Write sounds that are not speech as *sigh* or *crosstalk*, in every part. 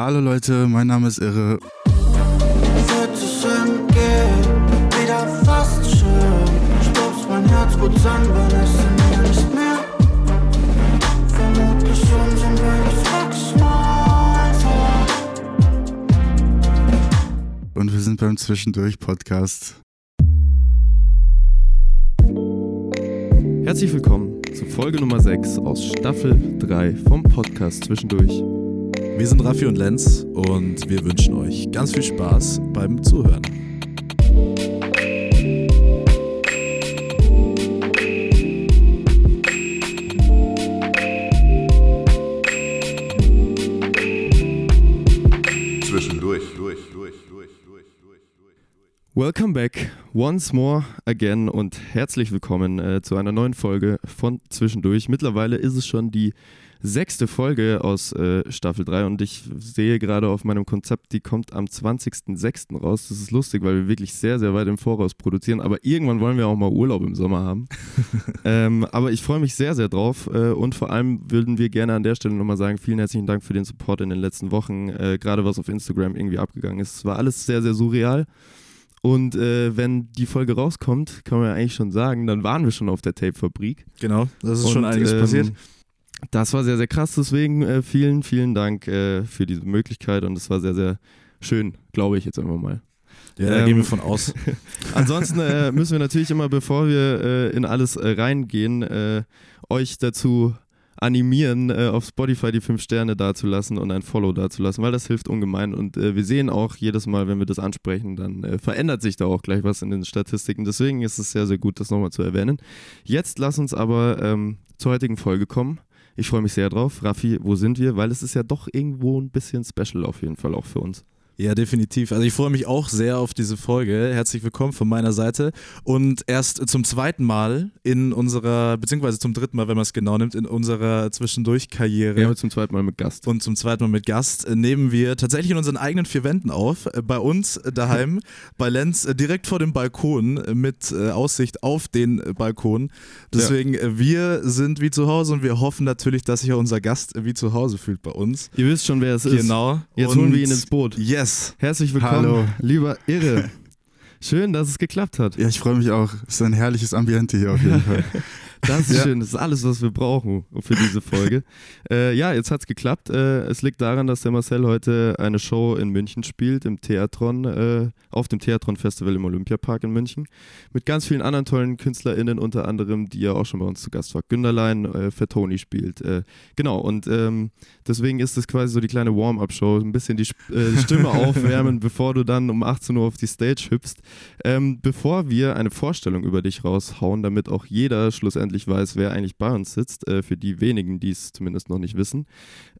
Hallo Leute, mein Name ist Irre. Wird es entgehen, wieder fast schön. Stupst mein Herz gut an, wenn es in mir nicht mehr. Vermutlich schon sind wir geflext mal Und wir sind beim Zwischendurch-Podcast. Herzlich willkommen zu Folge Nummer 6 aus Staffel 3 vom Podcast Zwischendurch. Wir sind Raffi und Lenz und wir wünschen euch ganz viel Spaß beim Zuhören. Zwischendurch. Durch, durch, durch, durch, durch. Welcome back once more again und herzlich willkommen äh, zu einer neuen Folge von Zwischendurch. Mittlerweile ist es schon die sechste Folge aus äh, Staffel 3 und ich sehe gerade auf meinem Konzept, die kommt am 20.06. raus. Das ist lustig, weil wir wirklich sehr, sehr weit im Voraus produzieren, aber irgendwann wollen wir auch mal Urlaub im Sommer haben. *laughs* ähm, aber ich freue mich sehr, sehr drauf äh, und vor allem würden wir gerne an der Stelle nochmal sagen, vielen herzlichen Dank für den Support in den letzten Wochen, äh, gerade was auf Instagram irgendwie abgegangen ist. Es war alles sehr, sehr surreal. Und äh, wenn die Folge rauskommt, kann man ja eigentlich schon sagen, dann waren wir schon auf der Tape-Fabrik. Genau, das ist Und, schon einiges ähm, passiert. Das war sehr, sehr krass. Deswegen äh, vielen, vielen Dank äh, für diese Möglichkeit und es war sehr, sehr schön, glaube ich jetzt einfach mal. Ja, da ähm, gehen wir von aus. *laughs* Ansonsten äh, müssen wir natürlich immer, bevor wir äh, in alles äh, reingehen, äh, euch dazu animieren, auf Spotify die fünf Sterne dazulassen und ein Follow dazulassen, weil das hilft ungemein. Und wir sehen auch jedes Mal, wenn wir das ansprechen, dann verändert sich da auch gleich was in den Statistiken. Deswegen ist es sehr, sehr gut, das nochmal zu erwähnen. Jetzt lass uns aber ähm, zur heutigen Folge kommen. Ich freue mich sehr drauf. Raffi, wo sind wir? Weil es ist ja doch irgendwo ein bisschen special auf jeden Fall auch für uns. Ja, definitiv. Also ich freue mich auch sehr auf diese Folge. Herzlich willkommen von meiner Seite. Und erst zum zweiten Mal in unserer, beziehungsweise zum dritten Mal, wenn man es genau nimmt, in unserer Zwischendurch-Karriere. Ja, zum zweiten Mal mit Gast. Und zum zweiten Mal mit Gast äh, nehmen wir tatsächlich in unseren eigenen vier Wänden auf. Äh, Bei uns äh, daheim, *laughs* bei Lenz direkt vor dem Balkon mit Aussicht auf den Balkon. Deswegen, äh, wir sind wie zu Hause und wir hoffen natürlich, dass sich auch unser Gast wie zu Hause fühlt bei uns. Ihr wisst schon, wer es ist. Genau. Jetzt Und holen wir ihn ins Boot. Yes. Herzlich willkommen, Hallo. lieber Irre. Schön, dass es geklappt hat. Ja, ich freue mich auch. Es ist ein herrliches Ambiente hier auf jeden Fall. *laughs* Das ist Ja. schön, das ist alles, was wir brauchen für diese Folge. *laughs* äh, ja, jetzt hat es geklappt. Äh, es liegt daran, dass der Marcel heute eine Show in München spielt, im Theatron, äh, auf dem Theatron Festival im Olympiapark in München. Mit ganz vielen anderen tollen KünstlerInnen, unter anderem, die ja auch schon bei uns zu Gast war. Günderlein, äh, für Toni spielt. Äh, genau, und ähm, deswegen ist es quasi so die kleine Warm-Up-Show, ein bisschen die, äh, die Stimme *laughs* aufwärmen, bevor du dann um 18 Uhr auf die Stage hüpfst. Ähm, bevor wir eine Vorstellung über dich raushauen, damit auch jeder schlussendlich weiß, wer eigentlich bei uns sitzt, äh, für die wenigen, die es zumindest noch nicht wissen,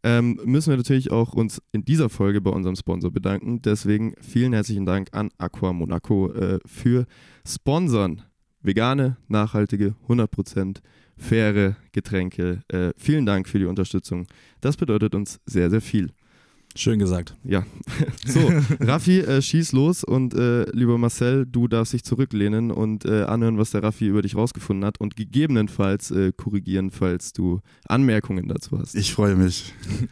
ähm, müssen wir natürlich auch uns in dieser Folge bei unserem Sponsor bedanken. Deswegen vielen herzlichen Dank an Aqua Monaco äh, für Sponsoren. Vegane, nachhaltige, 100% faire Getränke. Äh, vielen Dank für die Unterstützung. Das bedeutet uns sehr, sehr viel. Schön gesagt. Ja, *laughs* so, Raffi, äh, schieß los und äh, lieber Marcel, du darfst dich zurücklehnen und äh, anhören, was der Raffi über dich rausgefunden hat und gegebenenfalls äh, korrigieren, falls du Anmerkungen dazu hast. Ich freue mich. *laughs*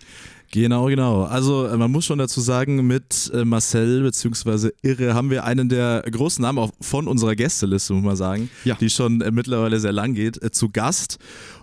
Genau, genau. Also äh, man muss schon dazu sagen, mit äh, Marcel bzw. Irre haben wir einen der großen Namen auch von unserer Gästeliste, muss man sagen, Ja. die schon mittlerweile sehr lang geht, zu Gast.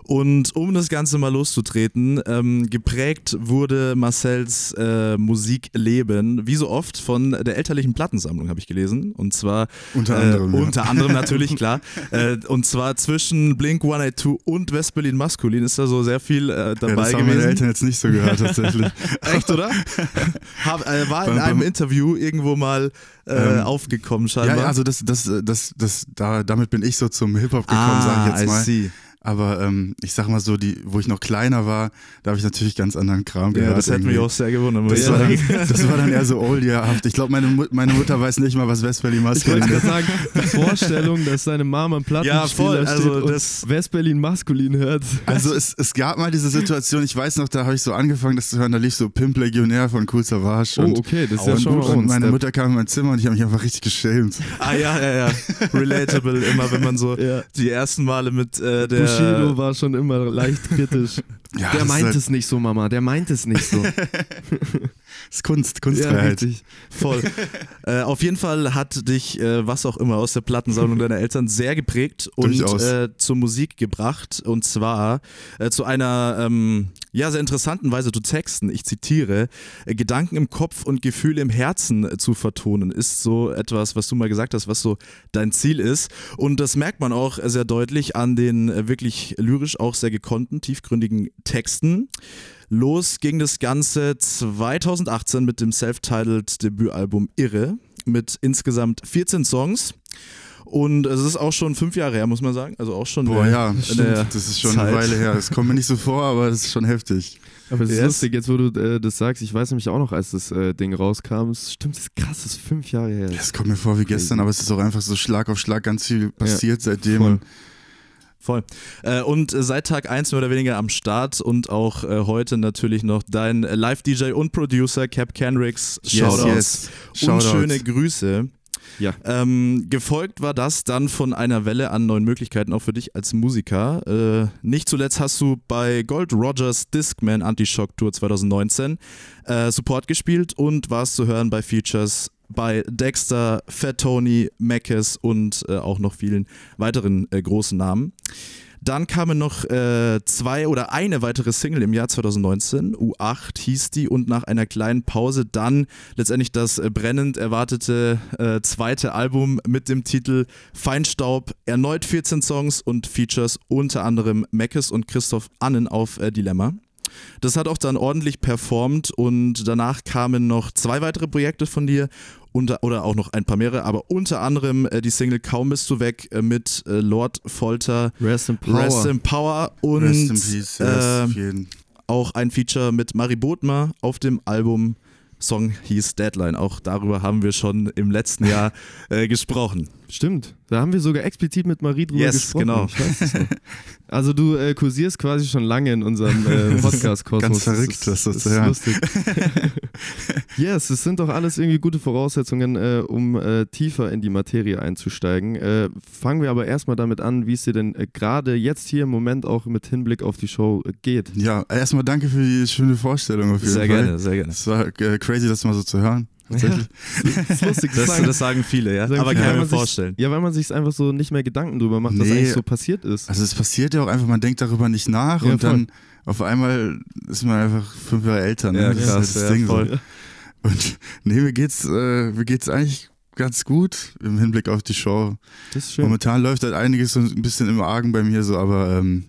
Und um das Ganze mal loszutreten, ähm, geprägt wurde Marcels äh, Musikleben, wie so oft, von der elterlichen Plattensammlung, habe ich gelesen. Und zwar Unter äh, anderem, ja. Unter anderem natürlich, *laughs* klar. Äh, und zwar zwischen Blink 182 und Westberlin Maskulin ist da so sehr viel äh, dabei ja, das haben gewesen. meine Eltern jetzt nicht so gehört tatsächlich. *laughs* Echt, oder? *laughs* Hab, äh, war in einem Interview irgendwo mal äh, Ähm, aufgekommen, scheinbar. ja, also das, das, das, das, da, damit bin ich so zum Hip-Hop gekommen, sage ich jetzt Ah, I mal. see. Aber ähm, ich sag mal so, die, wo ich noch kleiner war, da habe ich natürlich ganz anderen Kram Ja, gehört. das hätte mich auch sehr gewundert. muss das, ich war sagen. dann, das war dann eher so oldiehaft. Ich glaube, meine, Mut- meine Mutter weiß nicht mal, was Westberlin Ich Maskulin ist. gerade sagen, die Vorstellung, dass seine Mama am Plattenspieler Ja, voll, also steht und das- Westberlin maskulin hört. Also es, es gab mal diese Situation, ich weiß noch, da habe ich so angefangen, das zu hören, da lief so Pimp Legionär von Cool Savage. Oh, und, okay, das ist ja schon mal und meine Mutter kam in mein Zimmer und ich habe mich einfach richtig geschämt. Ah ja, ja, ja. Relatable, immer wenn man so *laughs* Ja. die ersten Male mit äh, der... Bushido war schon immer leicht kritisch. *laughs* Ja, der meint halt- es nicht so, Mama, der meint es nicht so. *laughs* ist Kunst, Ja, Kunstfreiheit. richtig. Voll. *laughs* äh, auf jeden Fall hat dich, äh, was auch immer, aus der Plattensammlung deiner Eltern sehr geprägt und äh, zur Musik gebracht. Und zwar äh, zu einer ähm, ja, sehr interessanten Weise zu texten. Ich zitiere: äh, Gedanken im Kopf und Gefühle im Herzen äh, zu vertonen, ist so etwas, was du mal gesagt hast, was so dein Ziel ist. Und das merkt man auch sehr deutlich an den wirklich lyrisch auch sehr gekonnten, tiefgründigen Texten. Los ging das Ganze 2018 mit dem self-titled Debütalbum Irre mit insgesamt 14 Songs. Und es ist auch schon fünf Jahre her, muss man sagen. Also auch schon Boah, ja, stimmt. Das ist schon Zeit. eine Weile her. Das kommt mir nicht so vor, aber das ist schon heftig. Aber es ist Yes. lustig, jetzt wo du äh, das sagst, ich weiß nämlich auch noch, als das äh, Ding rauskam, es stimmt, das ist krass, das ist fünf Jahre her. Das kommt mir vor wie gestern, aber es ist auch einfach so Schlag auf Schlag ganz viel passiert seitdem. voll. Und Voll. Äh, und seit Tag 1 mehr oder weniger am Start und auch äh, heute natürlich noch dein Live-DJ und Producer Cap Kenricks. Shoutouts. yes. Und Shoutouts. schöne Grüße. Ja. Ähm, gefolgt war das dann von einer Welle an neuen Möglichkeiten, auch für dich als Musiker. Äh, nicht zuletzt hast du bei Gold Rogers Discman Anti-Shock Tour 2019 äh, Support gespielt und warst zu hören bei Features bei Dexter, Fat Tony, Mackes und äh, auch noch vielen weiteren äh, großen Namen. Dann kamen noch äh, zwei oder eine weitere Single im Jahr 2019. U8 hieß die und nach einer kleinen Pause dann letztendlich das äh, brennend erwartete äh, zweite Album mit dem Titel Feinstaub. Erneut 14 Songs und Features unter anderem Meckes und Christoph Annen auf äh, Dilemma. Das hat auch dann ordentlich performt und danach kamen noch zwei weitere Projekte von dir unter, oder auch noch ein paar mehrere, aber unter anderem äh, die Single Kaum bist du weg äh, mit äh, Lord Folter, Rest in Power. Rest in Power und Rest in Peace, yes, äh, jeden. auch ein Feature mit Mari Bodmer auf dem Album. Song hieß Deadline. Auch darüber haben wir schon im letzten Jahr *laughs* äh, gesprochen. Stimmt, da haben wir sogar explizit mit Marie drüber Yes, gesprochen. genau. *laughs* Also du äh, kursierst quasi schon lange in unserem äh, *laughs* Podcast-Kosmos. ganz Das verrückt, ist- das ist zu hören. lustig. *laughs* yes, es sind doch alles irgendwie gute Voraussetzungen, äh, um äh, tiefer in die Materie einzusteigen. Äh, fangen wir aber erstmal damit an, wie es dir denn äh, gerade jetzt hier im Moment auch mit Hinblick auf die Show äh, geht. Ja, erstmal danke für die schöne Vorstellung auf jeden Sehr Fall. gerne, sehr gerne. Es war crazy, das mal so zu hören. Tatsächlich. Das ist lustig, das, Das, sagen, das sagen viele, ja. sagen Aber kann ich mir vorstellen. Ja, weil man sich einfach so nicht mehr Gedanken drüber macht, was Nee. eigentlich so passiert ist. Also es passiert ja auch einfach, man denkt darüber nicht nach Ja, und voll. dann auf einmal ist man einfach fünf Jahre älter. Ne? Ja, Das ist krass, halt das ja, Ding voll. So. Und nee, mir geht's, äh, mir geht's eigentlich ganz gut im Hinblick auf die Show. Das ist schön. Momentan läuft halt einiges so ein bisschen im Argen bei mir so, aber ähm,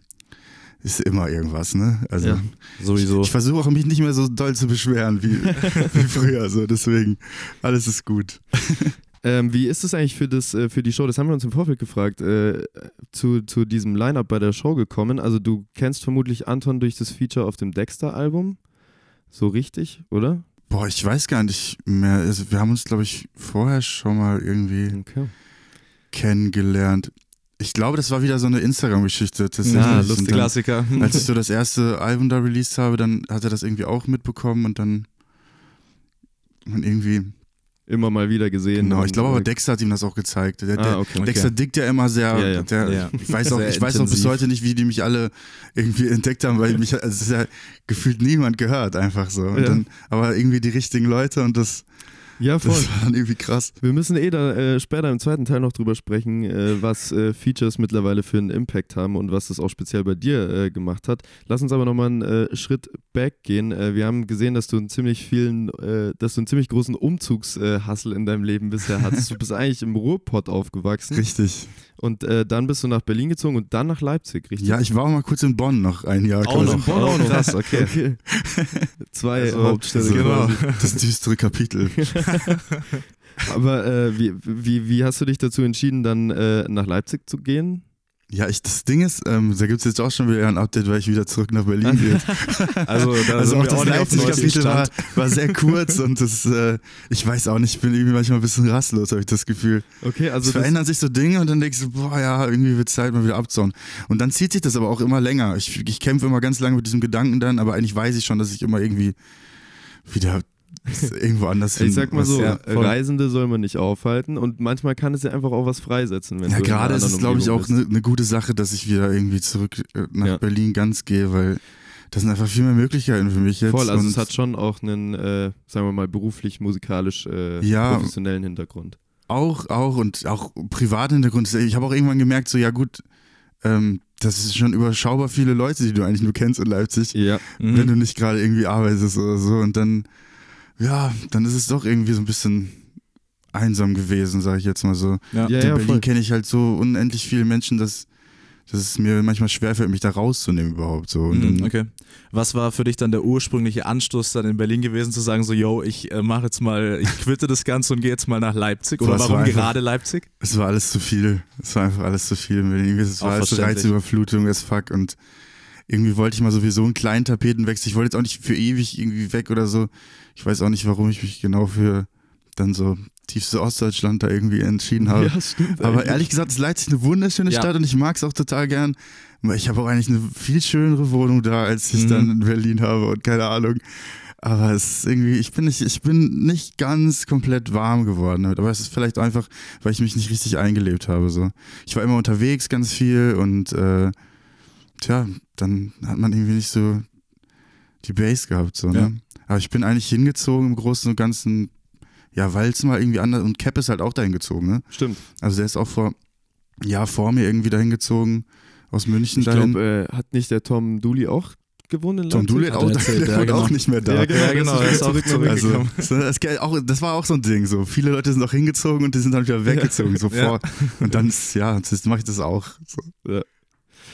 ist immer irgendwas, ne? Also Ja. Sowieso. ich versuche auch mich nicht mehr so doll zu beschweren wie, *laughs* wie früher, so deswegen alles ist gut. *laughs* Ähm, wie ist es eigentlich für, das, äh, für die Show? Das haben wir uns im Vorfeld gefragt. Äh, zu, zu diesem Line-Up bei der Show gekommen. Also, du kennst vermutlich Anton durch das Feature auf dem Dexter-Album. So richtig, oder? Boah, ich weiß gar nicht mehr. Also wir haben uns, glaube ich, vorher schon mal irgendwie Okay. kennengelernt. Ich glaube, das war wieder so eine Instagram-Geschichte. Ja, Und lustig. dann, Klassiker. *laughs* Als ich so das erste Album da released habe, dann hat er das irgendwie auch mitbekommen und dann und irgendwie, Immer mal wieder gesehen. genau, ich glaube aber Dexter hat ihm das auch gezeigt. Der, Ah, der, okay. Dexter dickt ja immer sehr, Ja, ja. Der, Ja. ich weiß *laughs* auch, Sehr ich weiß auch bis heute nicht, wie die mich alle irgendwie entdeckt haben, weil mich, also es ist ja gefühlt niemand gehört, einfach so. Dann, aber irgendwie die richtigen Leute und das, Ja, voll. das war dann irgendwie krass. Wir müssen eh da äh, später im zweiten Teil noch drüber sprechen, äh, was äh, Features mittlerweile für einen Impact haben und was das auch speziell bei dir äh, gemacht hat. Lass uns aber nochmal einen äh, Schritt back gehen. Äh, wir haben gesehen, dass du einen ziemlich vielen, äh, dass du einen ziemlich großen Umzugshassel in deinem Leben bisher hattest. Du bist *laughs* eigentlich im Ruhrpott aufgewachsen Richtig. Und äh, dann bist du nach Berlin gezogen und dann nach Leipzig, richtig? Ja, ich war auch mal kurz in Bonn noch ein Jahr. Auch quasi. noch. Oh, krass, okay. Okay. *laughs* Zwei Also, Hauptstädte. Quasi. *laughs* Das düstere Kapitel. *laughs* Aber äh, wie, wie, wie hast du dich dazu entschieden, dann äh, nach Leipzig zu gehen? Ja, ich, das Ding ist, ähm, da gibt es jetzt auch schon wieder ein Update, weil ich wieder zurück nach Berlin gehe. *laughs* Also, da Also auch das Leipzig-Kapitel war, war sehr *laughs* kurz und das, äh, ich weiß auch nicht, ich bin irgendwie manchmal ein bisschen rastlos, habe ich das Gefühl. Okay, also es verändern sich so Dinge und dann denkst du, boah ja, irgendwie wird Zeit mal wieder abzauen. Und dann zieht sich das aber auch immer länger. Ich, ich kämpfe immer ganz lange mit diesem Gedanken dann, aber eigentlich weiß ich schon, dass ich immer irgendwie wieder irgendwo anders hin. Ich sag mal was- so, ja. Reisende soll man nicht aufhalten und manchmal kann es ja einfach auch was freisetzen. Wenn Ja, gerade ist es, glaube ich, auch eine ne gute Sache, dass ich wieder irgendwie zurück äh, nach Ja. Berlin ganz gehe, weil das sind einfach viel mehr Möglichkeiten für mich jetzt. Voll, also es hat schon auch einen, äh, sagen wir mal, beruflich, musikalisch, äh, Ja. professionellen Hintergrund. auch, auch und auch privaten Hintergrund. Ich habe auch irgendwann gemerkt, so ja gut, ähm, das ist schon überschaubar viele Leute, die du eigentlich nur kennst in Leipzig, Ja. Mhm. wenn du nicht gerade irgendwie arbeitest oder so. Und dann, ja, dann ist es doch irgendwie so ein bisschen einsam gewesen, sage ich jetzt mal so. Ja. Ja, in ja, Berlin kenne ich halt so unendlich viele Menschen, dass, dass es mir manchmal schwerfällt, mich da rauszunehmen überhaupt so. Und Mhm, okay. Was war für dich dann der ursprüngliche Anstoß dann in Berlin gewesen, zu sagen so, yo, ich äh, mache jetzt mal, ich quitte das Ganze und gehe jetzt mal nach Leipzig? Oder es warum war einfach- gerade Leipzig? Es war alles zu viel. Es war einfach alles zu viel. in Berlin. Es Auch war alles. Reizüberflutung, as fuck. Und irgendwie wollte ich mal sowieso einen kleinen Tapetenwechsel. Ich wollte jetzt auch nicht für ewig irgendwie weg oder so. Ich weiß auch nicht, warum ich mich genau für dann so tiefste Ostdeutschland da irgendwie entschieden habe. *laughs* Ja, stimmt. Aber eigentlich. ehrlich gesagt ist Leipzig eine wunderschöne Ja. Stadt und ich mag es auch total gern. Ich habe auch eigentlich eine viel schönere Wohnung da, als ich Mhm. dann in Berlin habe und keine Ahnung. Aber es ist irgendwie, ich bin nicht, ich bin nicht ganz komplett warm geworden damit. Aber es ist vielleicht einfach, weil ich mich nicht richtig eingelebt habe. So. Ich war immer unterwegs ganz viel und äh, tja, dann hat man irgendwie nicht so die Base gehabt. So, ne? Ja. Aber ich bin eigentlich hingezogen im Großen und Ganzen, ja, weil es mal irgendwie anders und Cap ist halt auch dahin gezogen, ne? Stimmt. Also der ist auch vor, ja, vor mir irgendwie dahin gezogen, aus München Ich dahin. glaube, äh, hat nicht der Tom Dooley auch gewonnen in Tom? Dooley auch, er erzählt, ja, genau. auch nicht mehr da. Ja, genau, Ja, genau, der er ist auch zurück Also, so, das, auch, das war auch so ein Ding. So viele Leute sind auch hingezogen und die sind dann wieder weggezogen sofort. Und dann, ja, mache ich das auch. So.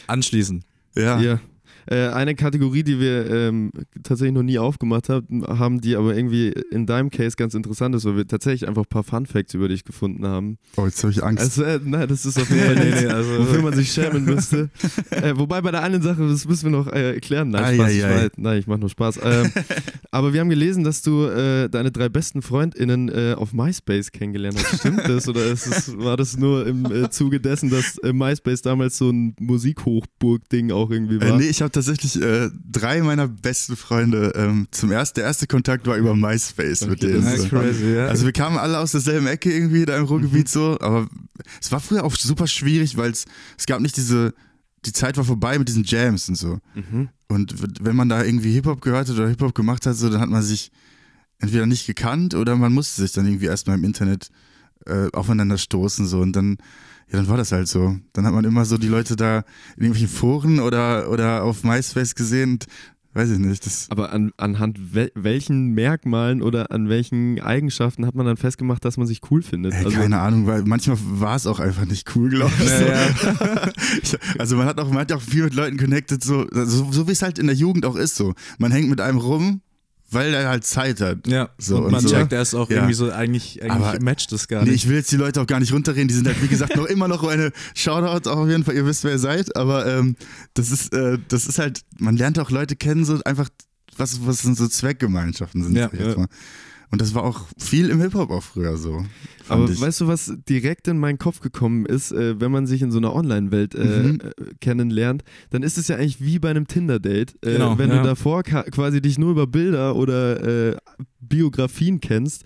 Anschließen. Ja. Ja. Äh, eine Kategorie, die wir ähm, tatsächlich noch nie aufgemacht haben, haben, die aber irgendwie in deinem Case ganz interessant ist, weil wir tatsächlich einfach ein paar Fun Facts über dich gefunden haben. Oh, jetzt habe ich Angst. Also, äh, nein, das ist auf jeden Fall *laughs* Nee, also- wofür man sich schämen müsste. *laughs* äh, wobei bei der einen Sache, das müssen wir noch äh, erklären. Nein, Spaß, Ei, ich ei, ei. weiß- nein, ich mache nur Spaß. Ähm, *laughs* aber wir haben gelesen, dass du äh, deine drei besten FreundInnen äh, auf MySpace kennengelernt hast. Stimmt das? Oder es, war das nur im äh, Zuge dessen, dass äh, MySpace damals so ein Musikhochburg-Ding auch irgendwie Äh, war? nee, ich habe tatsächlich äh, drei meiner besten Freunde ähm, zum ersten, der erste Kontakt war über MySpace mit Okay, denen. das ist so. crazy, ja. Also wir kamen alle aus derselben Ecke irgendwie da im Ruhrgebiet Mhm. so, aber es war früher auch super schwierig, weil es es gab nicht diese, die Zeit war vorbei mit diesen Jams und so. Mhm. Und wenn man da irgendwie Hip-Hop gehört hat oder Hip-Hop gemacht hat, so, dann hat man sich entweder nicht gekannt oder man musste sich dann irgendwie erstmal im Internet äh, aufeinander stoßen so und dann ja, dann war das halt so. Dann hat man immer so die Leute da in irgendwelchen Foren oder, oder auf MySpace gesehen und weiß ich nicht, das Aber an, anhand wel welchen Merkmalen oder an welchen Eigenschaften hat man dann festgemacht, dass man sich cool findet? Ey, Also- keine Ahnung, weil manchmal war es auch einfach nicht cool, glaube ich. Ja, so. *laughs* Also man hat auch, man hat ja auch viel mit Leuten connected, so, so, so wie es halt in der Jugend auch ist. so. Man hängt mit einem rum, weil er halt Zeit hat. Ja, So, und und man so. checkt erst auch Ja. irgendwie so, eigentlich, eigentlich Aber- matcht das gar Nee, nicht. ich will jetzt die Leute auch gar nicht runterreden. Die sind halt, wie gesagt, noch immer noch eine Shoutout auf jeden Fall. Ihr wisst, wer ihr seid. Aber ähm, das ist, äh, das ist halt, man lernt auch Leute kennen, so einfach, was, was sind so Zweckgemeinschaften sind. Ja, ja. Und das war auch viel im Hip-Hop auch früher so. Aber ich. weißt du, was direkt in meinen Kopf gekommen ist, äh, wenn man sich in so einer Online-Welt äh, Mhm. äh, kennenlernt, dann ist es ja eigentlich wie bei einem Tinder-Date. Äh, Genau, wenn ja. du davor quasi dich nur über Bilder oder äh, Biografien kennst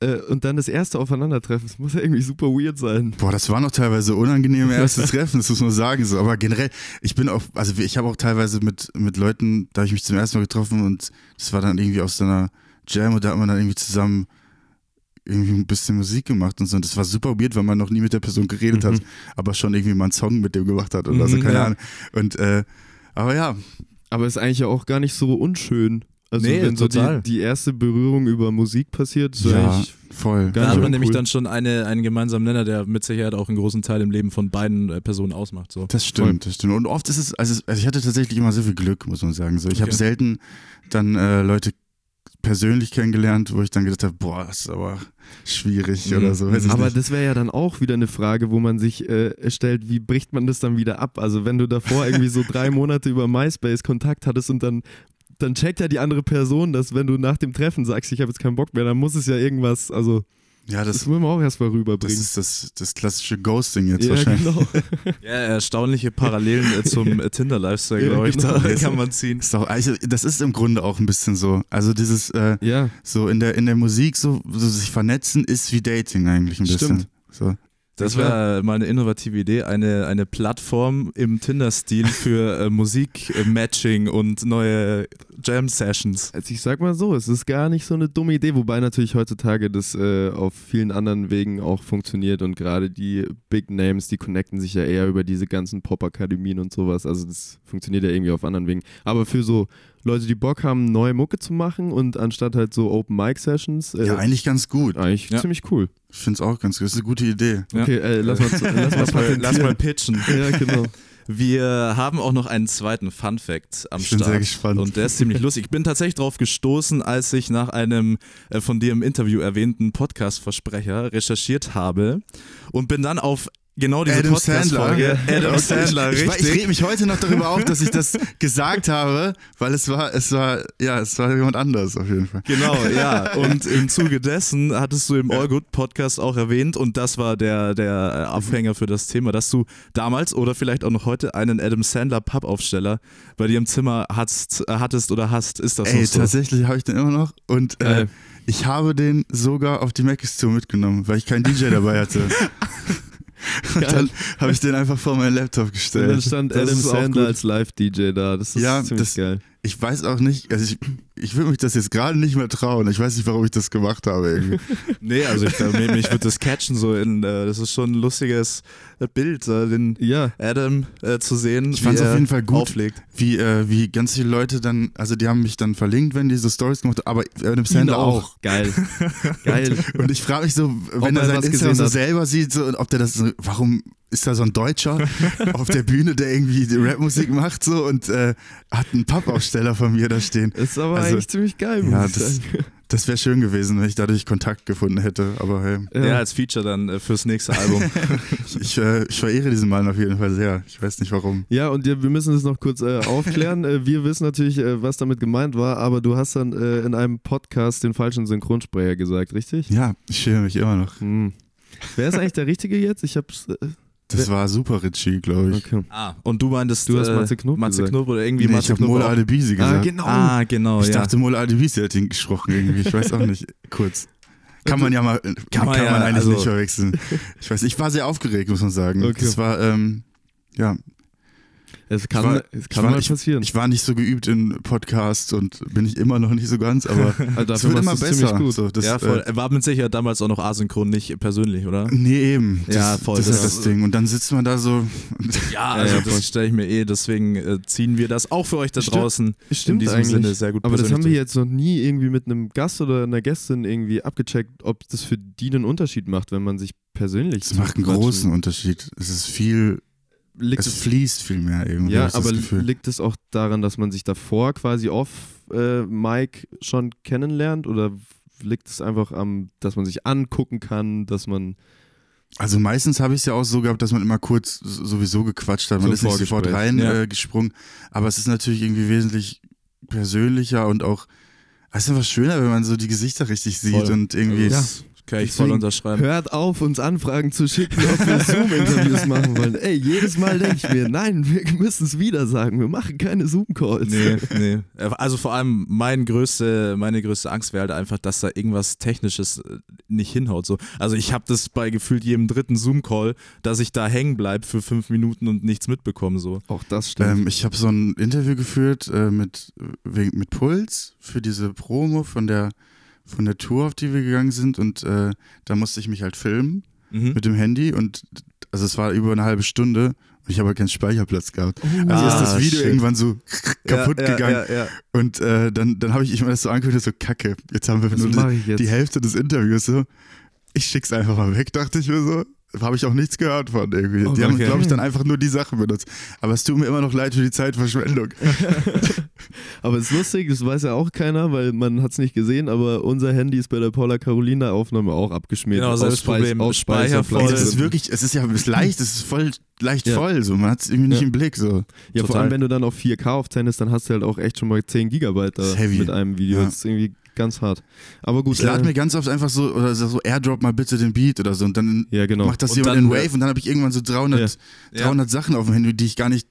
äh, und dann das erste Aufeinandertreffen, das muss ja irgendwie super weird sein. Boah, das waren auch teilweise unangenehme *laughs* erste Treffen, das muss man sagen. So. Aber generell, ich bin auch, also ich habe auch teilweise mit, mit Leuten, da habe ich mich zum ersten Mal getroffen und das war dann irgendwie aus so einer Jam und da hat man dann irgendwie zusammen irgendwie ein bisschen Musik gemacht und so. Und das war super weird, weil man noch nie mit der Person geredet Mhm. hat, aber schon irgendwie mal einen Song mit dem gemacht hat oder so, Mhm, keine ja. Ahnung. Und, äh, aber ja, Aber ist eigentlich ja auch gar nicht so unschön. Also Nee, wenn so total. die, die erste Berührung über Musik passiert, ist ja, eigentlich voll. Da hat man nämlich cool. dann schon eine, einen gemeinsamen Nenner, der mit Sicherheit auch einen großen Teil im Leben von beiden äh, Personen ausmacht. So. Das stimmt, das stimmt. Und oft ist es, also, also ich hatte tatsächlich immer sehr viel Glück, muss man sagen. So, ich habe Okay. selten dann äh, Leute persönlich kennengelernt, wo ich dann gedacht habe, boah, das ist aber schwierig Mhm. oder so. Aber nicht. das wäre ja dann auch wieder eine Frage, wo man sich äh, stellt, wie bricht man das dann wieder ab? Also wenn du davor irgendwie so drei *laughs* Monate über MySpace Kontakt hattest und dann, dann checkt ja die andere Person, dass wenn du nach dem Treffen sagst, ich habe jetzt keinen Bock mehr, dann muss es ja irgendwas, also ja, das, das, muss man auch erstmal das rüberbringen. ist das, das klassische Ghosting jetzt ja, wahrscheinlich. genau. *laughs* Ja, erstaunliche Parallelen äh, zum äh, Tinder-Lifestyle, Ja, glaube ich. genau. Da kann man ziehen. Ist doch, also, das ist im Grunde auch ein bisschen so. Also dieses, äh, Ja, so in der, in der Musik so, so sich vernetzen ist wie Dating eigentlich ein bisschen. Stimmt. So. Das wäre mal eine innovative Idee, eine, eine Plattform im Tinder-Stil für äh, Musik-Matching und neue Jam-Sessions. Also ich sag mal so, es ist gar nicht so eine dumme Idee, wobei natürlich heutzutage das äh, auf vielen anderen Wegen auch funktioniert und gerade die Big Names, die connecten sich ja eher über diese ganzen Pop-Akademien und sowas. Also das funktioniert ja irgendwie auf anderen Wegen. Aber für so Leute, die Bock haben, neue Mucke zu machen und anstatt halt so Open-Mic-Sessions, äh, Ja, eigentlich ganz gut. eigentlich Ja. ziemlich cool. Ich finde es auch ganz gut. Das ist eine gute Idee. Ja. Okay, äh, lass mal, lass mal lass mal pitchen. Ja, genau. Wir haben auch noch einen zweiten Fun Fact am Ich bin Start. sehr gespannt. Und der ist ziemlich lustig. Ich bin tatsächlich drauf gestoßen, als ich nach einem äh, von dir im Interview erwähnten Podcast-Versprecher recherchiert habe und bin dann auf genau diese Adam Sandler. Podcast-Folge Adam *laughs* Sandler, Ich, ich, ich richtig. reg mich heute noch darüber auf, dass ich das *laughs* gesagt habe, weil es war, es war, ja, es war jemand anders auf jeden Fall. Genau, ja. *laughs* Und im Zuge dessen hattest du im All Good Podcast auch erwähnt und das war der, der Aufhänger für das Thema, dass du damals oder vielleicht auch noch heute einen Adam Sandler Pappaufsteller bei dir im Zimmer hast, hattest oder hast. Ist das Ey, so? tatsächlich habe ich den immer noch und äh, ich habe den sogar auf die Macis Tour mitgenommen, weil ich keinen DJ dabei hatte. Und dann habe ich den einfach vor meinen Laptop Und dann gestellt. stand Adam Sandler als Live-DJ da. Das ist Ja, ziemlich das- geil. Ich weiß auch nicht, also ich, ich würde mich das jetzt gerade nicht mehr trauen. Ich weiß nicht, warum ich das gemacht habe irgendwie. *laughs* Nee, also ich mich würde das catchen so in, äh, das ist schon ein lustiges Bild, äh, den Ja, Adam äh, zu sehen, Ich wie fand's auf jeden Fall gut. auflegt. Wie, äh, wie ganz viele Leute dann, also die haben mich dann verlinkt, wenn die so Stories gemacht haben, aber Adam Sandler auch. Geil. *laughs* Geil. Und ich frage mich so, wenn er er sein Instagram so selber sieht, so, und ob der das so, warum ist da so ein Deutscher *laughs* auf der Bühne, der irgendwie die Rapmusik macht so und äh, hat einen Pappaufsteller von mir da stehen. Ist aber Also, eigentlich ziemlich geil, muss ja, ich das- sagen. *laughs* Das wäre schön gewesen, wenn ich dadurch Kontakt gefunden hätte. Aber hey, Ja. als Feature dann äh, fürs nächste Album. ich, *laughs* ich, äh, ich verehre diesen Mann auf jeden Fall sehr. Ich weiß nicht warum. Ja, und ja, wir müssen es noch kurz äh, aufklären. *laughs* äh, wir wissen natürlich, äh, was damit gemeint war, aber du hast dann äh, in einem Podcast den falschen Synchronsprecher gesagt, richtig? Ja, ich schäme mich immer noch. Hm. Wer ist eigentlich der Richtige jetzt? Ich hab's. Äh, Das war super Ritchie, glaube ich. okay. ah, und du meintest Du hast äh, Matze Knob Matze. Knob oder irgendwie Nee, Matze ich habe Knob Mola. Adebisi Ah, gesagt. genau. Ah, genau, Ich ja. dachte, Mola Adebisi hat ihn gesprochen irgendwie. Ich weiß auch nicht. *laughs* Kurz. Kann man ja mal, kann, Kann man man, ja, eigentlich also- nicht verwechseln. Ich weiß, ich war sehr aufgeregt, muss man sagen. Okay. Das war, ähm, ja, Es kann, war- es kann war- mal ich- passieren. ich war nicht so geübt in Podcasts und bin ich immer noch nicht so ganz, aber *laughs* also es wird immer besser. So, das, ja, voll. Äh, Er war mit Sicherheit damals auch noch asynchron, nicht persönlich, oder? nee, eben. Das, Ja, voll, Das, das ist das Ding. Und dann sitzt man da so. *laughs* Ja, *laughs* also voll. das stelle ich mir eh, deswegen äh, ziehen wir das auch für euch da draußen Stimmt in diesem eigentlich. Sinne sehr gut aber das haben wir jetzt noch nie irgendwie mit einem Gast oder einer Gästin irgendwie abgecheckt, ob das für die einen Unterschied macht, wenn man sich persönlich. Es macht einen großen Unterschied. Es ist viel, Liegt es es, fließt viel mehr irgendwie. ja, aber liegt es auch daran, dass man sich davor quasi off äh, Mike schon kennenlernt oder liegt es einfach am, dass man sich angucken kann, dass man Also meistens habe ich es ja auch so gehabt, dass man immer kurz sowieso gequatscht hat. Man So ist nicht sofort Vorgespräch, rein ja. äh. Aber es ist natürlich irgendwie wesentlich persönlicher und auch, es ist einfach schöner, wenn man so die Gesichter richtig sieht Voll. und irgendwie. Das kann ich voll Deswegen unterschreiben. Hört auf, uns Anfragen zu schicken, ob wir Zoom-Interviews *laughs* machen wollen. Ey, jedes Mal denke ich mir, nein, wir müssen es wieder sagen, wir machen keine Zoom-Calls. Nee, nee. Also vor allem mein größte, meine größte Angst wäre halt einfach, dass da irgendwas Technisches äh, nicht hinhaut. So. Also ich habe das bei gefühlt jedem dritten Zoom-Call, dass ich da hängen bleibe für fünf Minuten und nichts mitbekomme. So. Auch das stimmt. Ähm, ich habe so ein Interview geführt äh, mit, wegen, mit Puls für diese Promo von der, von der Tour, auf die wir gegangen sind. Und äh, da musste ich mich halt filmen Mhm. mit dem Handy. Und also es war über eine halbe Stunde. Und ich habe halt keinen Speicherplatz gehabt. Also Ah, ist das Video shit. irgendwann so *laughs* kaputt ja, gegangen. Ja, ja, Und äh, dann, dann habe ich immer das so angehört, so kacke, jetzt haben wir Was nur die, ich die Hälfte des Interviews so. Ich schick's einfach mal weg, dachte ich mir so. Habe ich auch nichts gehört von irgendwie. Oh, die haben, okay. glaube ich, dann einfach nur die Sachen benutzt. Aber es tut mir immer noch leid für die Zeitverschwendung. *laughs* *laughs* Aber es ist lustig, das weiß ja auch keiner, weil man hat es nicht gesehen, aber unser Handy ist bei der Paula Carolina Aufnahme auch abgeschmiert. Genau, selbes Speis- Problem. aus Speicher voll. das ist wirklich, es ist ja es ist leicht, es ist voll leicht Ja. voll. So. Man hat es irgendwie nicht Ja. im Blick. So. Ja, vor Total. allem, wenn du dann auf 4K aufzeichnest, dann hast du halt auch echt schon mal 10 Gigabyte da heavy. mit einem Video. Ja. Das ist irgendwie ganz hart. Aber gut. Ich lade äh, mir ganz oft einfach so, oder so Airdrop mal bitte den Beat oder so. Und dann ja, genau. macht das Und jemand dann- in Wave und dann habe ich irgendwann so 300, Ja. 300 Sachen auf dem Handy, die ich gar nicht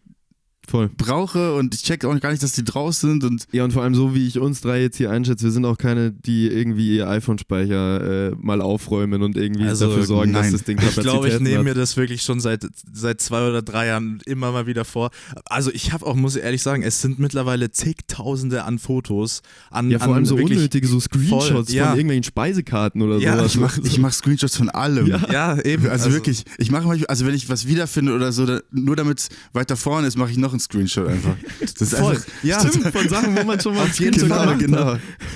Voll. brauche und ich check auch gar nicht, dass die draus sind und Ja, und vor allem so, wie ich uns drei jetzt hier einschätze, wir sind auch keine, die irgendwie ihr iPhone-Speicher äh, mal aufräumen und irgendwie Also, dafür sorgen, dass nein. das Ding Ich Kapazitäten glaube, ich nehme mir das wirklich schon seit, seit zwei oder drei Jahren immer mal wieder vor. Also ich habe auch, muss ich ehrlich sagen, es sind mittlerweile zigtausende an Fotos, an Ja, vor an allem so unnötige so Screenshots voll, ja. von irgendwelchen Speisekarten oder Ja, sowas. ich mach, ich mach Screenshots von allem. Ja. Ja, eben. Also, wirklich, ich mache manchmal, also wenn ich was wiederfinde oder so, da, nur damit es weiter vorne ist, mache ich noch einen Screenshot einfach. *laughs* Das ist Voll. einfach. Ja, Stimmt, von Sachen, wo man schon mal Auf *laughs* jeden Fall, gemacht genau. hat. *laughs*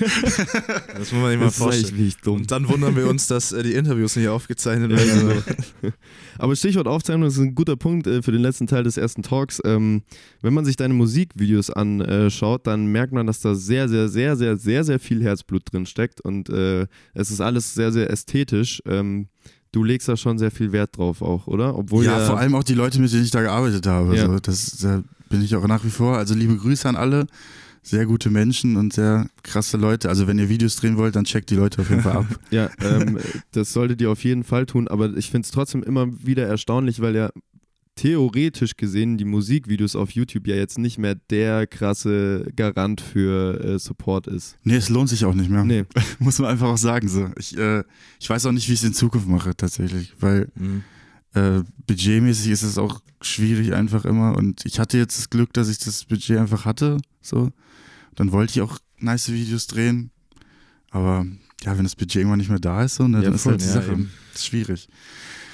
das muss man sich mal Das ist vorstellen. wirklich dumm. Und dann wundern wir uns, dass äh, die Interviews nicht aufgezeichnet Ja, werden. genau. Aber Stichwort Aufzeichnung ist ein guter Punkt äh, für den letzten Teil des ersten Talks. Ähm, wenn man sich deine Musikvideos anschaut, dann merkt man, dass da sehr, sehr, sehr, sehr, sehr, sehr viel Herzblut drin steckt und äh, es ist alles sehr, sehr ästhetisch. Ähm, du legst da schon sehr viel Wert drauf auch, oder? Obwohl ja, vor allem auch die Leute, mit denen ich da gearbeitet habe. Ja. So, das da bin ich auch nach wie vor. Also liebe Grüße an alle. Sehr gute Menschen und sehr krasse Leute. Also wenn ihr Videos drehen wollt, dann checkt die Leute auf jeden Fall ab. *laughs* Ja, ähm, das solltet ihr auf jeden Fall tun, aber ich finde es trotzdem immer wieder erstaunlich, weil ja theoretisch gesehen die Musikvideos auf YouTube ja jetzt nicht mehr der krasse Garant für äh, Support ist. Nee, es lohnt sich auch nicht mehr. Nee. *laughs* Muss man einfach auch sagen. So. Ich, äh, ich weiß auch nicht, wie ich es in Zukunft mache, tatsächlich. Weil Mhm. äh, budgetmäßig ist es auch schwierig einfach immer. Und ich hatte jetzt das Glück, dass ich das Budget einfach hatte. So. Dann wollte ich auch nice Videos drehen. Aber ja, wenn das Budget irgendwann nicht mehr da ist, so, ne, Ja, dann ist voll. halt die Ja, Sache. ist schwierig.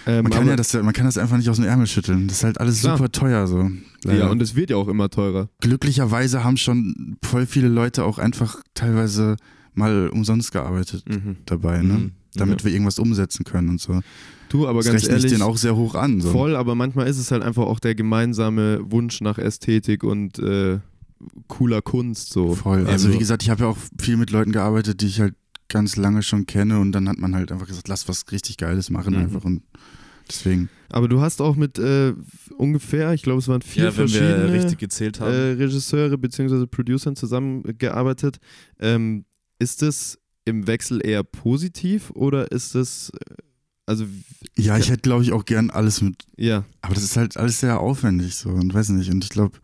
Ähm, Man kann, ja das, man kann das einfach nicht aus dem Ärmel schütteln. Das ist halt alles Klar. super teuer so. ja, Leider. und es wird ja auch immer teurer. glücklicherweise haben schon voll viele Leute auch einfach teilweise mal umsonst gearbeitet Mhm. dabei, ne? Mhm. damit Ja. wir irgendwas umsetzen können und so. Du, aber das ganz rechne ehrlich, ich denen auch sehr hoch an. So. voll, aber manchmal ist es halt einfach auch der gemeinsame Wunsch nach Ästhetik und äh, cooler Kunst so. Voll. Also, Also- wie gesagt, ich habe ja auch viel mit Leuten gearbeitet, die ich halt ganz lange schon kenne und dann hat man halt einfach gesagt, lass was richtig Geiles machen Mhm. einfach und deswegen. Aber du hast auch mit äh, ungefähr, ich glaube, es waren vier Ja, wenn verschiedene wir richtig gezählt haben. äh, Regisseure bzw. Producern zusammengearbeitet. Ähm, ist es im Wechsel eher positiv oder ist es, äh, also, Ja, ich hätte glaube ich auch gern alles mit, ja, aber das ist halt alles sehr aufwendig so und weiß nicht und ich glaube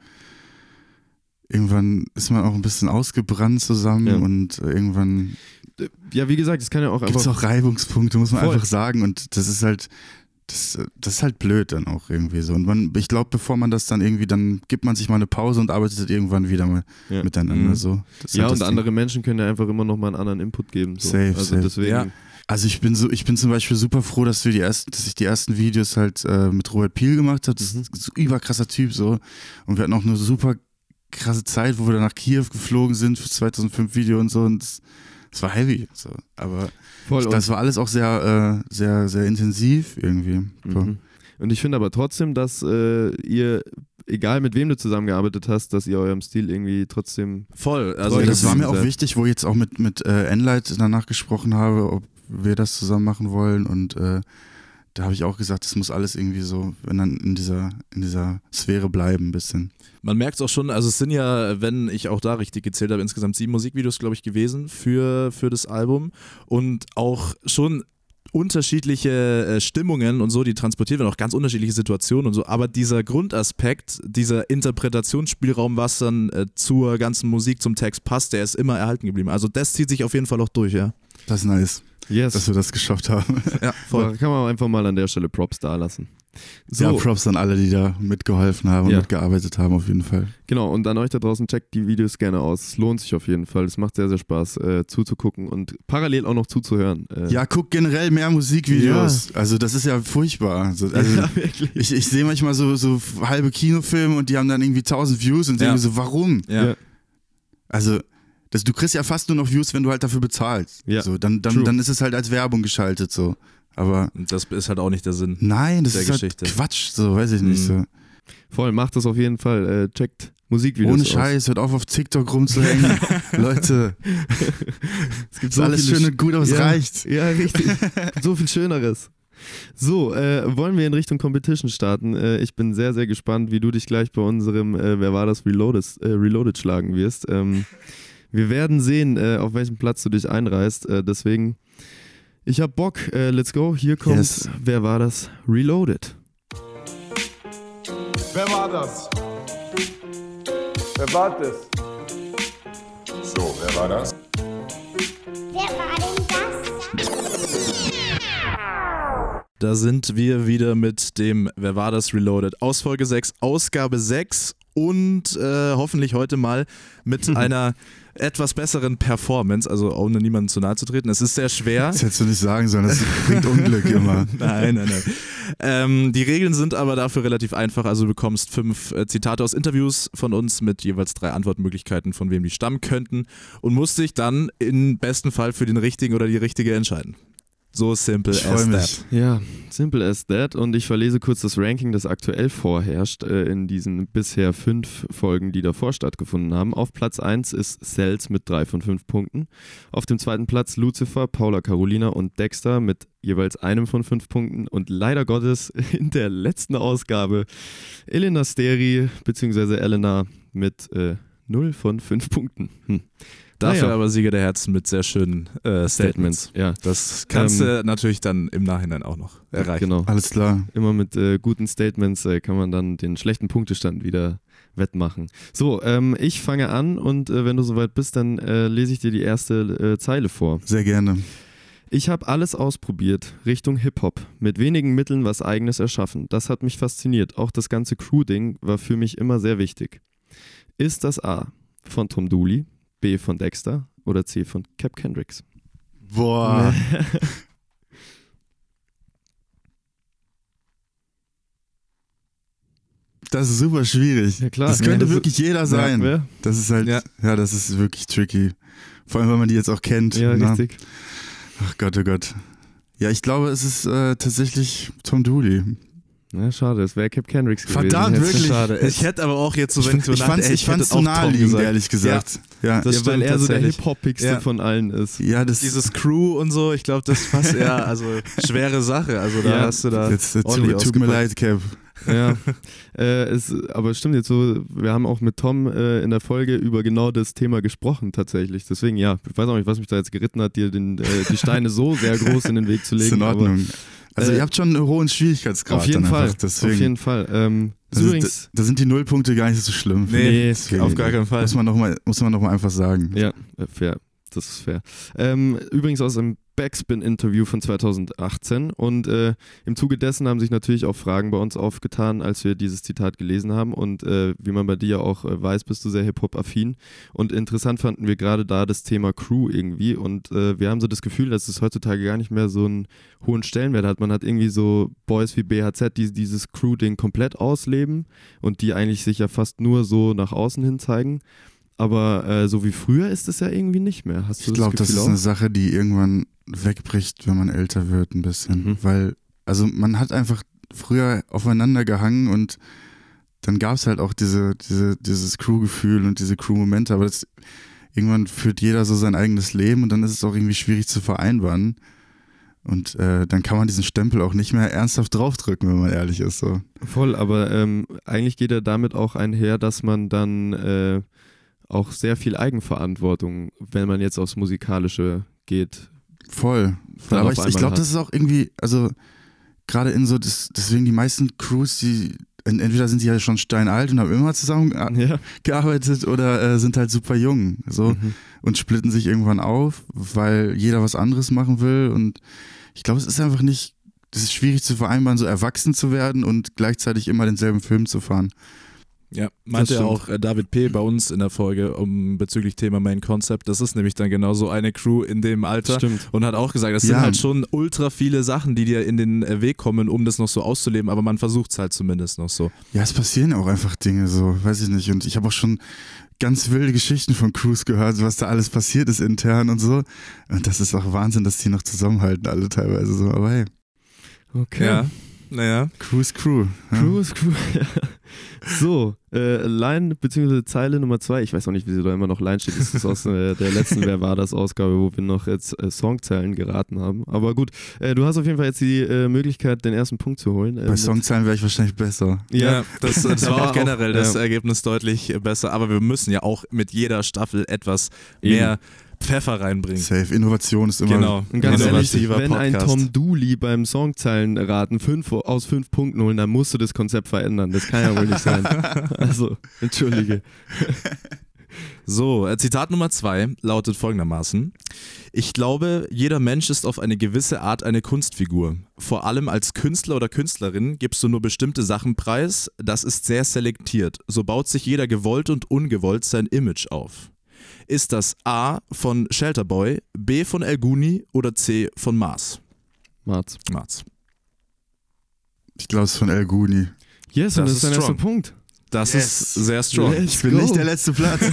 irgendwann ist man auch ein bisschen ausgebrannt zusammen Ja. und irgendwann ja, wie gesagt, es kann ja auch gibt es einfach. auch Reibungspunkte, muss man Voll. einfach sagen. Und das ist halt, das, das ist halt blöd dann auch irgendwie so. Und man, ich glaube, bevor man das dann irgendwie, dann gibt man sich mal eine Pause und arbeitet irgendwann wieder mal Ja. miteinander Mhm. so. Ja, halt und das andere Menschen können ja einfach immer noch mal einen anderen Input geben. So. Safe, also safe. deswegen. Ja. Ding. Also ich bin so, ich bin zum Beispiel super froh, dass wir die ersten, dass ich die ersten Videos halt äh, mit Robert Piel gemacht habe. Das Mhm. ist ein überkrasser Typ so. Und wir hatten auch eine super krasse Zeit, wo wir dann nach Kiew geflogen sind für 2005 Video und so. Und das, das war heavy. So. Aber Voll. das war alles auch sehr, äh, sehr, sehr intensiv irgendwie. So. Mhm. Und ich finde aber trotzdem, dass äh, ihr, egal mit wem du zusammengearbeitet hast, dass ihr eurem Stil irgendwie trotzdem. Voll. Also ja, das war mir auch sehr- wichtig, wo ich jetzt auch mit, mit äh, Enlight danach gesprochen habe, ob wir das zusammen machen wollen. Und äh, da habe ich auch gesagt, das muss alles irgendwie so, wenn dann in dieser, in dieser Sphäre bleiben, ein bisschen. Man merkt es auch schon, also es sind ja, wenn ich auch da richtig gezählt habe, insgesamt sieben Musikvideos, glaube ich, gewesen für, für das Album und auch schon unterschiedliche äh, Stimmungen und so, die transportiert werden, auch ganz unterschiedliche Situationen und so, aber dieser Grundaspekt, dieser Interpretationsspielraum, was dann äh, zur ganzen Musik, zum Text passt, der ist immer erhalten geblieben. Also das zieht sich auf jeden Fall auch durch, ja. Das ist nice, Yes. dass wir das geschafft haben. Ja, *laughs* Da kann man einfach mal an der Stelle Props da lassen. So, Ja, Props an alle, die da mitgeholfen haben und Ja. mitgearbeitet haben, auf jeden Fall. genau. Und an euch da draußen, checkt die Videos gerne aus. Es lohnt sich auf jeden Fall. Es macht sehr, sehr Spaß äh, zuzugucken und parallel auch noch zuzuhören. Äh, Ja, guck generell mehr Musikvideos. Also das ist ja furchtbar. Also, also *laughs* ja, wirklich. ich, ich sehe manchmal so, so halbe Kinofilme und die haben dann irgendwie 1000 Views und denke Ja. mir so, warum? ja. Ja. Also, das, du kriegst ja fast nur noch Views, wenn du halt dafür bezahlst. Ja, So, dann, dann, true. dann ist es halt als Werbung geschaltet so. Aber das ist halt auch nicht der Sinn. nein, das Der ist halt Geschichte. Quatsch, so weiß ich nicht. Mhm. So. Voll, macht das auf jeden Fall. Äh, checkt Musikvideos Ohne aus. Scheiß, hört auf auf TikTok rumzuhängen. *laughs* Leute, Es gibt ist alles schön und gut, aber es ja, reicht. Ja, richtig. *laughs* so viel Schöneres. So, äh, wollen wir in Richtung Competition starten? Äh, ich bin sehr, sehr gespannt, wie du dich gleich bei unserem äh, Wer war das Reloaded, äh, Reloaded schlagen wirst. Ähm, wir werden sehen, äh, auf welchem Platz du dich einreißt. Äh, deswegen, ich hab Bock. Äh, let's go. Hier kommt Yes. Wer war das Reloaded. Wer war das? Wer war das? So, wer war das? Wer war denn das? Da sind wir wieder mit dem Wer war das Reloaded aus Folge 6, Ausgabe 6 und äh, hoffentlich heute mal mit *laughs* einer etwas besseren Performance, also ohne niemandem zu nahe zu treten. Es ist sehr schwer. Das hättest du nicht sagen sollen, das bringt Unglück immer. *laughs* Nein, nein, nein. Ähm, die Regeln sind aber dafür relativ einfach. Also du bekommst fünf äh, Zitate aus Interviews von uns mit jeweils drei Antwortmöglichkeiten, von wem die stammen könnten und musst dich dann im besten Fall für den richtigen oder die richtige entscheiden. So simple Ich as that. Ja, simple as that. Und ich verlese kurz das Ranking, das aktuell vorherrscht äh, in diesen bisher fünf Folgen, die davor stattgefunden haben. Auf Platz 1 ist Cells mit drei von fünf Punkten. Auf dem zweiten Platz Lucifer, Paula Carolina und Dexter mit jeweils einem von fünf Punkten. Und leider Gottes *laughs* in der letzten Ausgabe Elena Steri bzw. Elena mit äh, null von fünf Punkten. Hm. Dafür Naja. aber Sieger der Herzen mit sehr schönen äh, Statements. Ja, Das kannst Ähm, du natürlich dann im Nachhinein auch noch erreichen. genau. Alles klar. Immer mit äh, guten Statements äh, kann man dann den schlechten Punktestand wieder wettmachen. So, ähm, ich fange an und äh, wenn du soweit bist, dann äh, lese ich dir die erste äh, Zeile vor. Sehr gerne. Ich habe alles ausprobiert, Richtung Hip-Hop, mit wenigen Mitteln was eigenes erschaffen. Das hat mich fasziniert. Auch das ganze Crew-Ding war für mich immer sehr wichtig. Ist das A von Tom Dooley, B von Dexter oder C von Cap Kendricks? Boah. *laughs* Das ist super schwierig. Ja, klar. Das könnte Ja, das- wirklich jeder sein. Ja, Das ist halt, Ja. ja. das ist wirklich tricky. Vor allem, wenn man die jetzt auch kennt. ja ne? richtig. Ach Gott, oh Gott. Ja, ich glaube, es ist äh, tatsächlich Tom Dooley. Ja, schade, es wäre Cap Kendricks gewesen. Verdammt, wirklich? Schade. Ich hätte aber auch jetzt so, Ich, wenn ich, so ich fand's, nachdenke, ich fand's zu naheliegend, ehrlich gesagt. Ja, Das ja, weil stimmt er so der. Hip-Hopigste Ja. von allen ist. ja, das Dieses Crew und so, ich glaube, das passt ja, *laughs* also schwere Sache. Also da Ja. hast du da jetzt, jetzt tut, tut mir leid, Cap. Ja, *laughs* äh, es, aber es stimmt jetzt so, wir haben auch mit Tom äh, in der Folge über genau das Thema gesprochen tatsächlich. Deswegen ja, ich weiß auch nicht, was mich da jetzt geritten hat, dir den, äh, die Steine so sehr groß in den Weg zu legen. Ist in Ordnung. Also äh, ihr habt schon einen hohen Schwierigkeitsgrad. Auf jeden Fall. Deswegen, auf jeden Fall. Ähm, das übrigens, ist, da sind die Nullpunkte gar nicht so schlimm. Nee, Deswegen auf gar keinen Fall. Muss man nochmal noch mal einfach sagen. ja, äh, fair. Das ist fair. Ähm, übrigens aus einem Backspin-Interview von 2018 und äh, im Zuge dessen haben sich natürlich auch Fragen bei uns aufgetan, als wir dieses Zitat gelesen haben und äh, wie man bei dir ja auch äh, weiß, bist du sehr Hip-Hop-affin und interessant fanden wir gerade da das Thema Crew irgendwie und äh, wir haben so das Gefühl, dass es heutzutage gar nicht mehr so einen hohen Stellenwert hat. Man hat irgendwie so Boys wie BHZ, die dieses Crew-Ding komplett ausleben und die eigentlich sich ja fast nur so nach außen hin zeigen. Aber äh, so wie früher ist es ja irgendwie nicht mehr. Hast du Ich glaube, das das Gefühl ist auch? eine Sache, die irgendwann wegbricht, wenn man älter wird, ein bisschen. Mhm. Weil, also man hat einfach früher aufeinander gehangen und dann gab es halt auch diese, diese, dieses Crew-Gefühl und diese Crew-Momente, aber das, irgendwann führt jeder so sein eigenes Leben und dann ist es auch irgendwie schwierig zu vereinbaren. Und äh, dann kann man diesen Stempel auch nicht mehr ernsthaft draufdrücken, wenn man ehrlich ist. So. Voll, aber ähm, eigentlich geht er damit auch einher, dass man dann äh, auch sehr viel Eigenverantwortung, wenn man jetzt aufs Musikalische geht. Voll. Dann aber ich, ich glaube, das ist auch irgendwie, also gerade in so, das, deswegen die meisten Crews, die en- entweder sind die ja schon steinalt und haben immer zusammen Ja. gearbeitet oder äh, sind halt super jung so Mhm. und splitten sich irgendwann auf, weil jeder was anderes machen will und ich glaube, es ist einfach nicht, es ist schwierig zu vereinbaren, so erwachsen zu werden und gleichzeitig immer denselben Film zu fahren. Ja, meinte ja auch äh, David P. bei uns in der Folge um, bezüglich Thema Main Concept. Das ist nämlich dann genau so eine Crew in dem Alter. Stimmt. Und hat auch gesagt, es sind Ja. halt schon ultra viele Sachen, die dir in den äh, Weg kommen, um das noch so auszuleben, aber man versucht es halt zumindest noch so. Ja, es passieren auch einfach Dinge so, weiß ich nicht. Und ich habe auch schon ganz wilde Geschichten von Crews gehört, was da alles passiert ist intern und so. Und das ist auch Wahnsinn, dass die noch zusammenhalten, alle teilweise so. Aber hey, Okay. Naja. Crew ist Crew. Ja. Crew ist Crew. ja. So, äh, Line bzw. Zeile Nummer zwei. Ich weiß auch nicht, wie sie da immer noch Line steht. Das ist aus äh, der letzten Wer war das Ausgabe, wo wir noch jetzt äh, Songzeilen geraten haben. Aber gut, äh, du hast auf jeden Fall jetzt die äh, Möglichkeit, den ersten Punkt zu holen. Äh, Bei mit- Songzeilen wäre ich wahrscheinlich besser. Ja, das, das Da *laughs* war war auch auch- generell das ja. Ergebnis deutlich besser, aber wir müssen ja auch mit jeder Staffel etwas Eben. mehr Pfeffer reinbringen. Safe. Innovation ist immer. Genau. Und ganz ehrlich, Innovativer wenn ein Podcast. Tom Dooley beim Songzeilenraten fünf aus fünf Punkten holen, dann musst du das Konzept verändern. Das kann ja wohl nicht sein. *laughs* Also, entschuldige. *laughs* So, äh, Zitat Nummer zwei lautet folgendermaßen. Ich glaube, jeder Mensch ist auf eine gewisse Art eine Kunstfigur. Vor allem als Künstler oder Künstlerin gibst du nur bestimmte Sachen preis. Das ist sehr selektiert. So baut sich jeder gewollt und ungewollt sein Image auf. Ist das A von Shelterboy, B von El Guni oder C von Mars? Marz. Mars. Ich glaube, es ist von El Guni. Yes, und Das das ist erster strong. Punkt. Das Yes. ist sehr strong. Let's Ich bin go. nicht der letzte Platz. *laughs*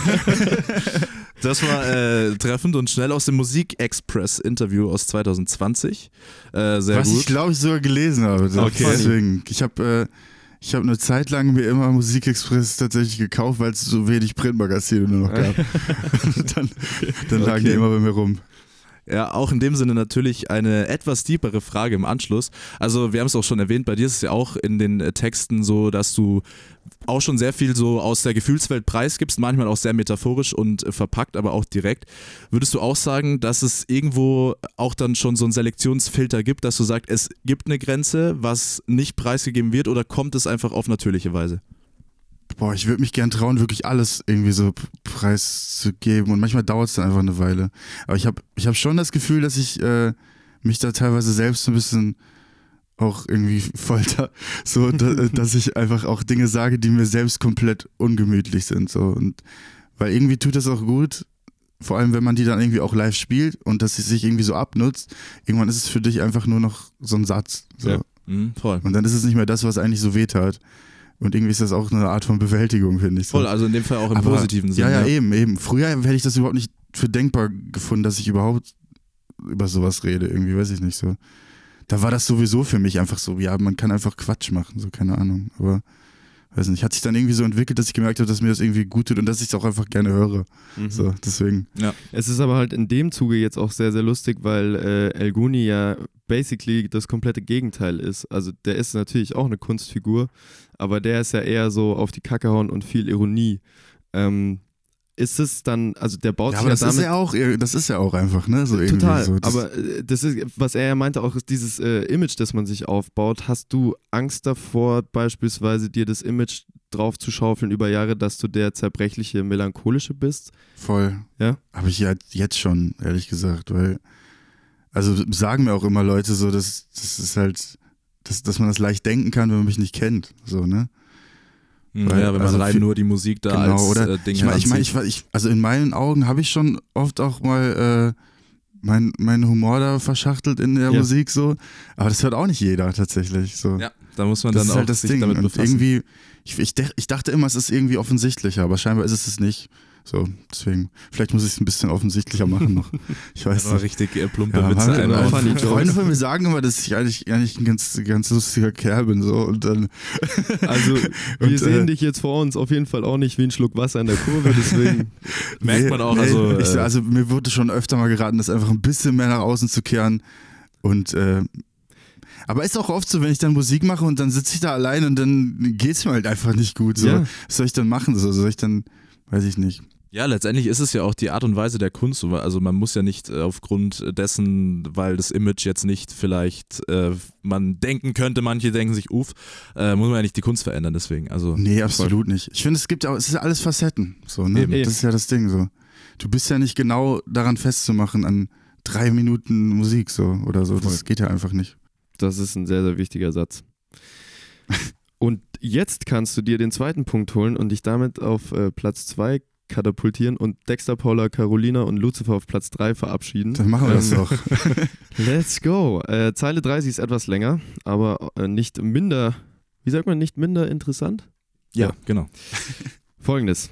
Das war äh, treffend und schnell aus dem Musik-Express-Interview aus 2020. Äh, sehr Was gut. ich glaube ich sogar gelesen habe. Okay. Deswegen. Ich habe äh, ich habe eine Zeit lang mir immer Musikexpress tatsächlich gekauft, weil es so wenig Printmagazine nur noch gab. *laughs* *laughs* dann dann lagen die Okay. immer bei mir rum. Ja, auch in dem Sinne natürlich eine etwas tiefere Frage im Anschluss. Also wir haben es auch schon erwähnt, bei dir ist es ja auch in den äh, Texten so, dass du auch schon sehr viel so aus der Gefühlswelt preisgibst, manchmal auch sehr metaphorisch und äh, verpackt, aber auch direkt. Würdest du auch sagen, dass es irgendwo auch dann schon so einen Selektionsfilter gibt, dass du sagst, es gibt eine Grenze, was nicht preisgegeben wird oder kommt es einfach auf natürliche Weise? Boah, ich würde mich gern trauen, wirklich alles irgendwie so preiszugeben. Und manchmal dauert es dann einfach eine Weile. Aber ich habe ich hab schon das Gefühl, dass ich äh, mich da teilweise selbst so ein bisschen auch irgendwie folter, *laughs* so da, dass ich einfach auch Dinge sage, die mir selbst komplett ungemütlich sind. So. Und weil irgendwie tut das auch gut, vor allem wenn man die dann irgendwie auch live spielt und dass sie sich irgendwie so abnutzt. Irgendwann ist es für dich einfach nur noch so ein Satz. So. Ja. Mhm, voll. Und dann ist es nicht mehr das, was eigentlich so wehtat. Und irgendwie ist das auch eine Art von Bewältigung, finde ich. So. Voll, also in dem Fall auch im Aber- positiven Sinne. Ja, ja, eben, eben. Früher hätte ich das überhaupt nicht für denkbar gefunden, dass ich überhaupt über sowas rede, irgendwie, weiß ich nicht so. Da war das sowieso für mich einfach so, ja, man kann einfach Quatsch machen, so, keine Ahnung. Aber, weiß nicht, hat sich dann irgendwie so entwickelt, dass ich gemerkt habe, dass mir das irgendwie gut tut und dass ich es auch einfach gerne höre. Mhm. So, deswegen. Es ist aber halt in dem Zuge jetzt auch sehr, sehr lustig, weil äh, El Guni ja basically das komplette Gegenteil ist. Also der ist natürlich auch eine Kunstfigur, aber der ist ja eher so auf die Kacke hauen und viel Ironie. Ähm, ist es dann, also der baut Ja, sich aber das damit ist ja auch, das ist ja auch einfach, ne? So Total, so. Das, aber äh, das ist, was er ja meinte, auch ist dieses äh, Image, das man sich aufbaut. Hast du Angst davor, beispielsweise dir das Image drauf zu schaufeln über Jahre, dass du der zerbrechliche, melancholische bist? Voll. Ja? Habe ich ja jetzt schon, ehrlich gesagt, weil, also sagen mir auch immer Leute so, dass das ist halt, dass, dass man das leicht denken kann, wenn man mich nicht kennt. So, ne? Mhm, Weil- ja, wenn man also rein nur die Musik da genau, als oder? äh, Ding ich meine, ich, mein, ich, also in meinen Augen habe ich schon oft auch mal äh, mein, meinen Humor da verschachtelt in der Ja. Musik so, aber das hört auch nicht jeder tatsächlich. So. Ja, da muss man das dann auch halt das sich Ding. damit Und befassen. irgendwie, ich, ich, ich dachte immer, es ist irgendwie offensichtlicher, aber scheinbar ist es es nicht. So, deswegen, vielleicht muss ich es ein bisschen offensichtlicher machen noch. *laughs* Ich weiß das war nicht. richtig äh, plumpe Ja, Witze. Mann. Funny Freunde von mir sagen immer, dass ich eigentlich, eigentlich ein ganz, ganz lustiger Kerl bin. So, und dann, *laughs* Also, *laughs* wir Und, sehen äh, dich jetzt vor uns auf jeden Fall auch nicht wie ein Schluck Wasser in der Kurve, deswegen. Merkt man auch, also, ich, äh, also mir wurde schon öfter mal geraten, das einfach ein bisschen mehr nach außen zu kehren. Und äh, aber ist auch oft so, wenn ich dann Musik mache und dann sitze ich da allein und dann geht's mir halt einfach nicht gut. So. Ja. Was soll ich dann machen? So, soll ich dann, weiß ich nicht. Ja, letztendlich ist es ja auch die Art und Weise der Kunst. Also man muss ja nicht äh, aufgrund dessen, weil das Image jetzt nicht vielleicht äh, man denken könnte, manche denken sich, uff, äh, muss man ja nicht die Kunst verändern deswegen. Also Nee, absolut nicht. Ich finde, es gibt ja auch, es ist ja alles Facetten. So, ne? Eben. Das ist ja das Ding so. Du bist ja nicht genau daran festzumachen an drei Minuten Musik so oder so. Das Voll. geht ja einfach nicht. Das ist ein sehr, sehr wichtiger Satz. *laughs* Und jetzt kannst du dir den zweiten Punkt holen und dich damit auf äh, Platz 2 katapultieren und Dexter, Paula, Carolina und Lucifer auf Platz 3 verabschieden. Dann machen wir das Ähm, doch. *laughs* Let's go. Äh, Zeile 30 ist etwas länger, aber äh, nicht minder, wie sagt man, nicht minder interessant? ja, Ja. genau. Folgendes.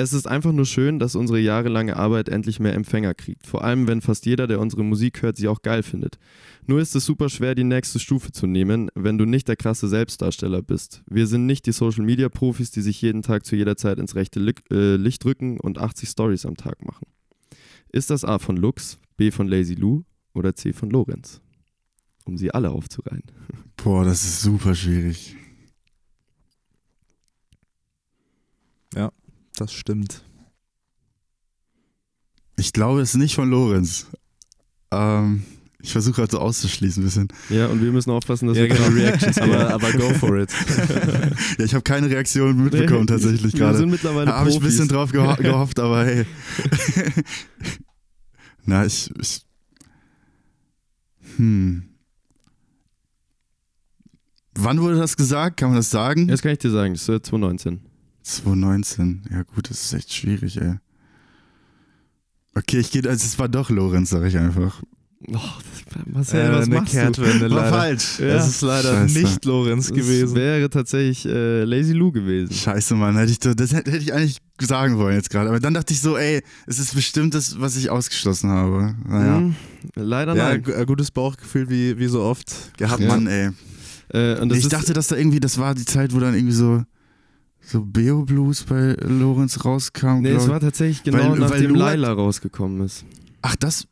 Es ist einfach nur schön, dass unsere jahrelange Arbeit endlich mehr Empfänger kriegt. Vor allem, wenn fast jeder, der unsere Musik hört, sie auch geil findet. Nur ist es super schwer, die nächste Stufe zu nehmen, wenn du nicht der krasse Selbstdarsteller bist. Wir sind nicht die Social Media Profis, die sich jeden Tag zu jeder Zeit ins rechte äh, Licht rücken und 80 Stories am Tag machen. Ist das A von Lux, B von Lazy Lou oder C von Lorenz? Um sie alle aufzureihen. *laughs* Boah, das ist super schwierig. Das stimmt. Ich glaube, es ist nicht von Lorenz. Ähm, ich versuche gerade so auszuschließen ein bisschen. Ja, und wir müssen aufpassen, dass Ja, wir keine genau. Reactions aber, aber go for it. *laughs* Ja, ich habe keine Reaktion mitbekommen *laughs* tatsächlich Wir gerade. sind mittlerweile Da habe ich ein bisschen drauf geho *laughs* gehofft, aber hey. Na, ich, ich. Hm. Wann wurde das gesagt? Kann man das sagen? Das kann ich dir sagen, das ist äh, 2019. 2019. Ja, gut, das ist echt schwierig, ey. Okay, ich gehe, also es war doch Lorenz, sag ich einfach. Oh, das, Marcel, Äh, was eine machst du? Kehrtwende War leider. falsch. Ja. Es ist leider Scheiße. nicht Lorenz Das gewesen. wäre tatsächlich äh, Lazy Lou gewesen. Scheiße, Mann, hätte ich, das hätte hätte ich eigentlich sagen wollen jetzt gerade. Aber dann dachte ich so, ey, es ist bestimmt das, was ich ausgeschlossen habe. Naja. Hm, leider Ja, nein. ein gutes Bauchgefühl wie, wie so oft. Gehabt, Ja. Mann, ey. Äh, und das ich ist, dachte, dass da irgendwie, das war die Zeit, wo dann irgendwie so, so Beo Blues bei Lorenz rauskam. Nee, es war tatsächlich genau Weil- weil nachdem hat- Laila rausgekommen ist. Ach, das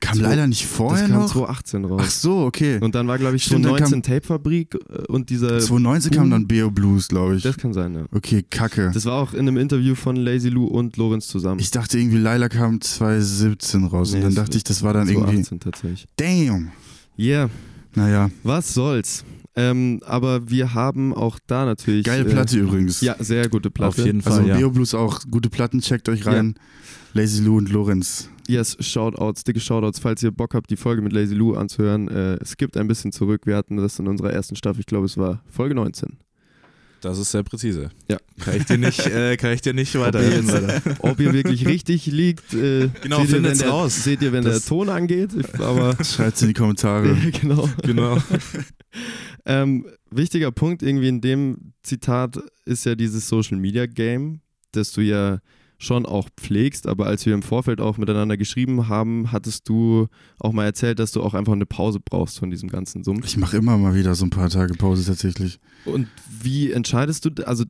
kam Zwei- leider nicht vorher das kam noch? 2018 raus. Ach so, okay. Und dann war, glaube ich, Stimmt, dann 2019 Tapefabrik äh, und dieser. 2019 kam dann Beo Blues, glaube ich. Das kann sein, ja. Okay, kacke. Das war auch in einem Interview von Lazy Lou und Lorenz zusammen. Ich dachte irgendwie, Laila kam 2017 raus. Nee, und dann dachte ich, das war dann irgendwie. 2018 tatsächlich. Damn. Yeah, Naja, was soll's. Ähm, aber wir haben auch da natürlich. geile äh, Platte übrigens. Ja, sehr gute Platte. Auf jeden Fall, Also ja. Beo Blues auch gute Platten, checkt euch rein. Lazy Lou und Lorenz. Yes, Shoutouts, dicke Shoutouts, falls ihr Bock habt, die Folge mit Lazy Lou anzuhören. Äh, es gibt ein bisschen zurück. Wir hatten das in unserer ersten Staffel, ich glaube, es war Folge 19. Das ist sehr präzise. Ja. Kann ich dir nicht, äh, kann ich dir nicht Ob ihr, weiterhelfen, jetzt, leider. ob ihr wirklich richtig liegt, äh, Genau, seht, ihr, wenn der, raus. seht ihr, wenn Das- der Ton angeht. Ich, aber Schreibt's in die Kommentare. *laughs* genau. Genau. *laughs* Ähm, wichtiger Punkt irgendwie in dem Zitat ist ja dieses Social Media Game, das du ja schon auch pflegst, aber als wir im Vorfeld auch miteinander geschrieben haben, hattest du auch mal erzählt, dass du auch einfach eine Pause brauchst von diesem ganzen Sumpf. Ich mache immer mal wieder so ein paar Tage Pause tatsächlich. Und wie entscheidest du, also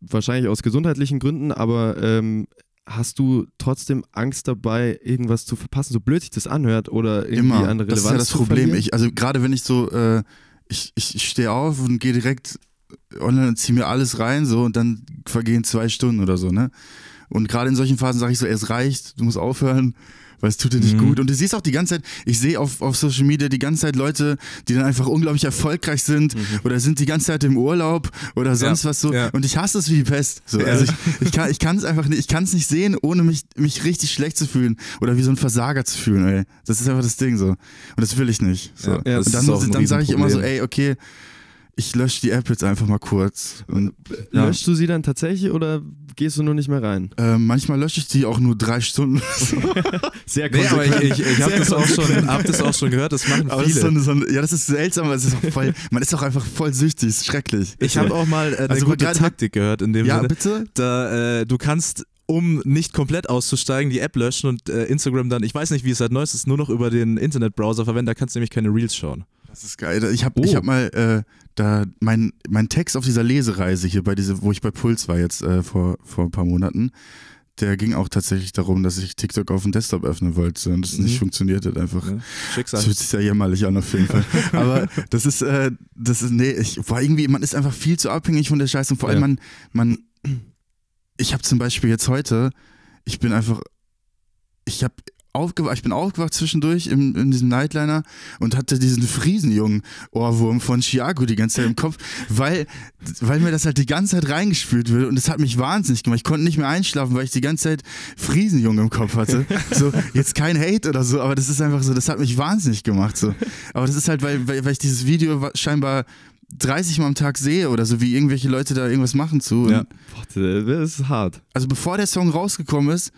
wahrscheinlich aus gesundheitlichen Gründen, aber ähm, hast du trotzdem Angst dabei, irgendwas zu verpassen, so blöd sich das anhört oder irgendwie Immer. an Relevanz das ist ja das Problem. Ich, also gerade wenn ich so, äh, ich, ich, ich stehe auf und gehe direkt online und ziehe mir alles rein so und dann vergehen zwei Stunden oder so, ne? Und gerade in solchen Phasen sage ich so, es reicht, du musst aufhören, weil es tut dir nicht Mhm. gut. Und du siehst auch die ganze Zeit, ich sehe auf, auf Social Media die ganze Zeit Leute, die dann einfach unglaublich erfolgreich sind oder sind die ganze Zeit im Urlaub oder sonst was so. ja. Und ich hasse es wie die Pest. So. Also ich, *laughs* ich kann ich kann es einfach nicht, ich kann es nicht sehen, ohne mich, mich richtig schlecht zu fühlen oder wie so ein Versager zu fühlen, ey. Das ist einfach das Ding so. Und das will ich nicht. So. Ja, und dann, ich- dann sage ich immer so, ey, okay, ich lösche die App jetzt einfach mal kurz. Und, ja. Löschst du sie dann tatsächlich oder gehst du nur nicht mehr rein? äh, manchmal lösche ich die auch nur drei Stunden. *laughs* Sehr Nee, aber ich, ich, ich habe das, auch schon- konsequent. hab das auch schon gehört, das machen Aber das ist so viele. eine, so eine, ja, das ist seltsam, aber es ist auch voll, man ist auch einfach voll süchtig, ist schrecklich. Ich habe auch mal äh, eine Also, gute Taktik gehört in dem Ja, Sinne. bitte? Da, äh, du kannst, um nicht komplett auszusteigen, die App löschen und äh, Instagram dann, ich weiß nicht, wie es seit neuestes nur noch über den Internetbrowser verwenden, da kannst du nämlich keine Reels schauen. Das ist geil. Ich habe Oh. ich hab mal äh, da mein, mein Text auf dieser Lesereise hier, bei diese, wo ich bei Puls war jetzt äh, vor, vor ein paar Monaten, der ging auch tatsächlich darum, dass ich TikTok auf dem Desktop öffnen wollte und das Mhm. nicht funktioniert hat einfach. Ne? Schicksal. Das fühlt sich ja jämmerlich an auf jeden Fall. *laughs* Aber das ist, äh, das ist, nee, ich war irgendwie, man ist einfach viel zu abhängig von der Scheiße und vor allem Ja. man, man, ich habe zum Beispiel jetzt heute, ich bin einfach, ich habe aufgewacht, ich bin aufgewacht zwischendurch im, in diesem Nightliner und hatte diesen Friesenjungen-Ohrwurm von Chiago die ganze Zeit im Kopf, weil, weil mir das halt die ganze Zeit reingespült wird und das hat mich wahnsinnig gemacht. Ich konnte nicht mehr einschlafen, weil ich die ganze Zeit Friesenjungen im Kopf hatte. So, jetzt kein Hate oder so, aber das ist einfach so, das hat mich wahnsinnig gemacht. So. Aber das ist halt, weil, weil, weil ich dieses Video scheinbar 30 Mal am Tag sehe oder so, wie irgendwelche Leute da irgendwas machen zu. Ja. Boah, das ist hart. also bevor der Song rausgekommen ist,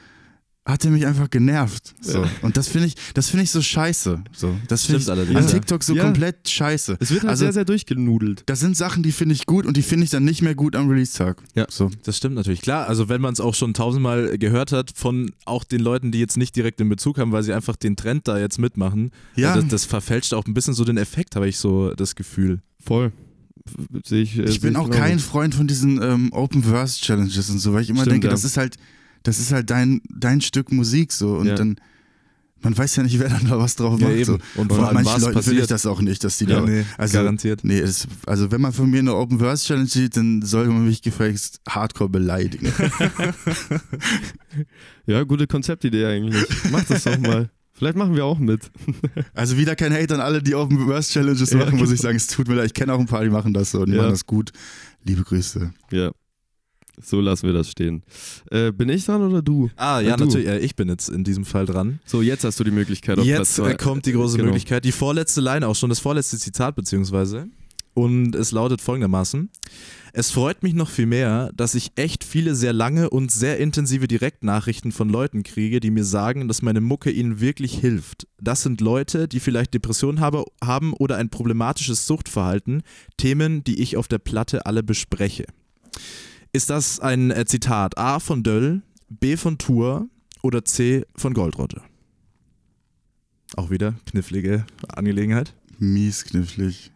hat er mich einfach genervt. So. Und das finde ich, das finde ich so scheiße. So. Das finde ich Stimmt allerdings, an ja. TikTok so Ja. komplett scheiße. Es wird halt Also- sehr, sehr durchgenudelt. Das sind Sachen, die finde ich gut und die finde ich dann nicht mehr gut am Release-Tag. Ja. So. Das stimmt natürlich. Klar, also wenn man es auch schon tausendmal gehört hat von auch den Leuten, die jetzt nicht direkt in Bezug haben, weil sie einfach den Trend da jetzt mitmachen, Ja. äh, das, das verfälscht auch ein bisschen so den Effekt, habe ich so das Gefühl. Voll. Ich, äh, Ich bin auch kein Freund von diesen ähm, Open Verse Challenges und so, weil ich immer Stimmt, denke, ja. das ist halt, das ist halt dein, dein Stück Musik so und Ja. dann man weiß ja nicht, wer dann da was drauf Ja, macht. eben. So. Und vor manchen Leuten will ich passiert. das auch nicht, dass die Ja, da. nee, also, garantiert. Nee, es, also wenn man von mir eine Open Verse Challenge sieht, dann sollte man mich gefälligst hardcore beleidigen. *laughs* Ja, gute Konzeptidee eigentlich. Mach das doch mal. Vielleicht machen wir auch mit. *laughs* Also wieder kein Hate an alle, die Open Verse Challenges Ja, machen, muss ich genau. sagen. Es tut mir leid, ich kenne auch ein paar, die machen das so und die Ja. machen das gut. Liebe Grüße. Ja. So lassen wir das stehen. Äh, bin ich dran oder du? Ah, ja, Äh, du. natürlich. Äh, ich bin jetzt in diesem Fall dran. So, jetzt hast du die Möglichkeit auf Platz Jetzt zwei. äh, kommt die große Genau. Möglichkeit. Die vorletzte Line auch schon, das vorletzte Zitat beziehungsweise. Und es lautet folgendermaßen. Es freut mich noch viel mehr, dass ich echt viele sehr lange und sehr intensive Direktnachrichten von Leuten kriege, die mir sagen, dass meine Mucke ihnen wirklich hilft. Das sind Leute, die vielleicht Depressionen habe, haben oder ein problematisches Suchtverhalten, Themen, die ich auf der Platte alle bespreche. Ist das ein äh, Zitat A von Döll, B von Tour oder C von Goldrotte? Auch wieder knifflige Angelegenheit. Mies knifflig.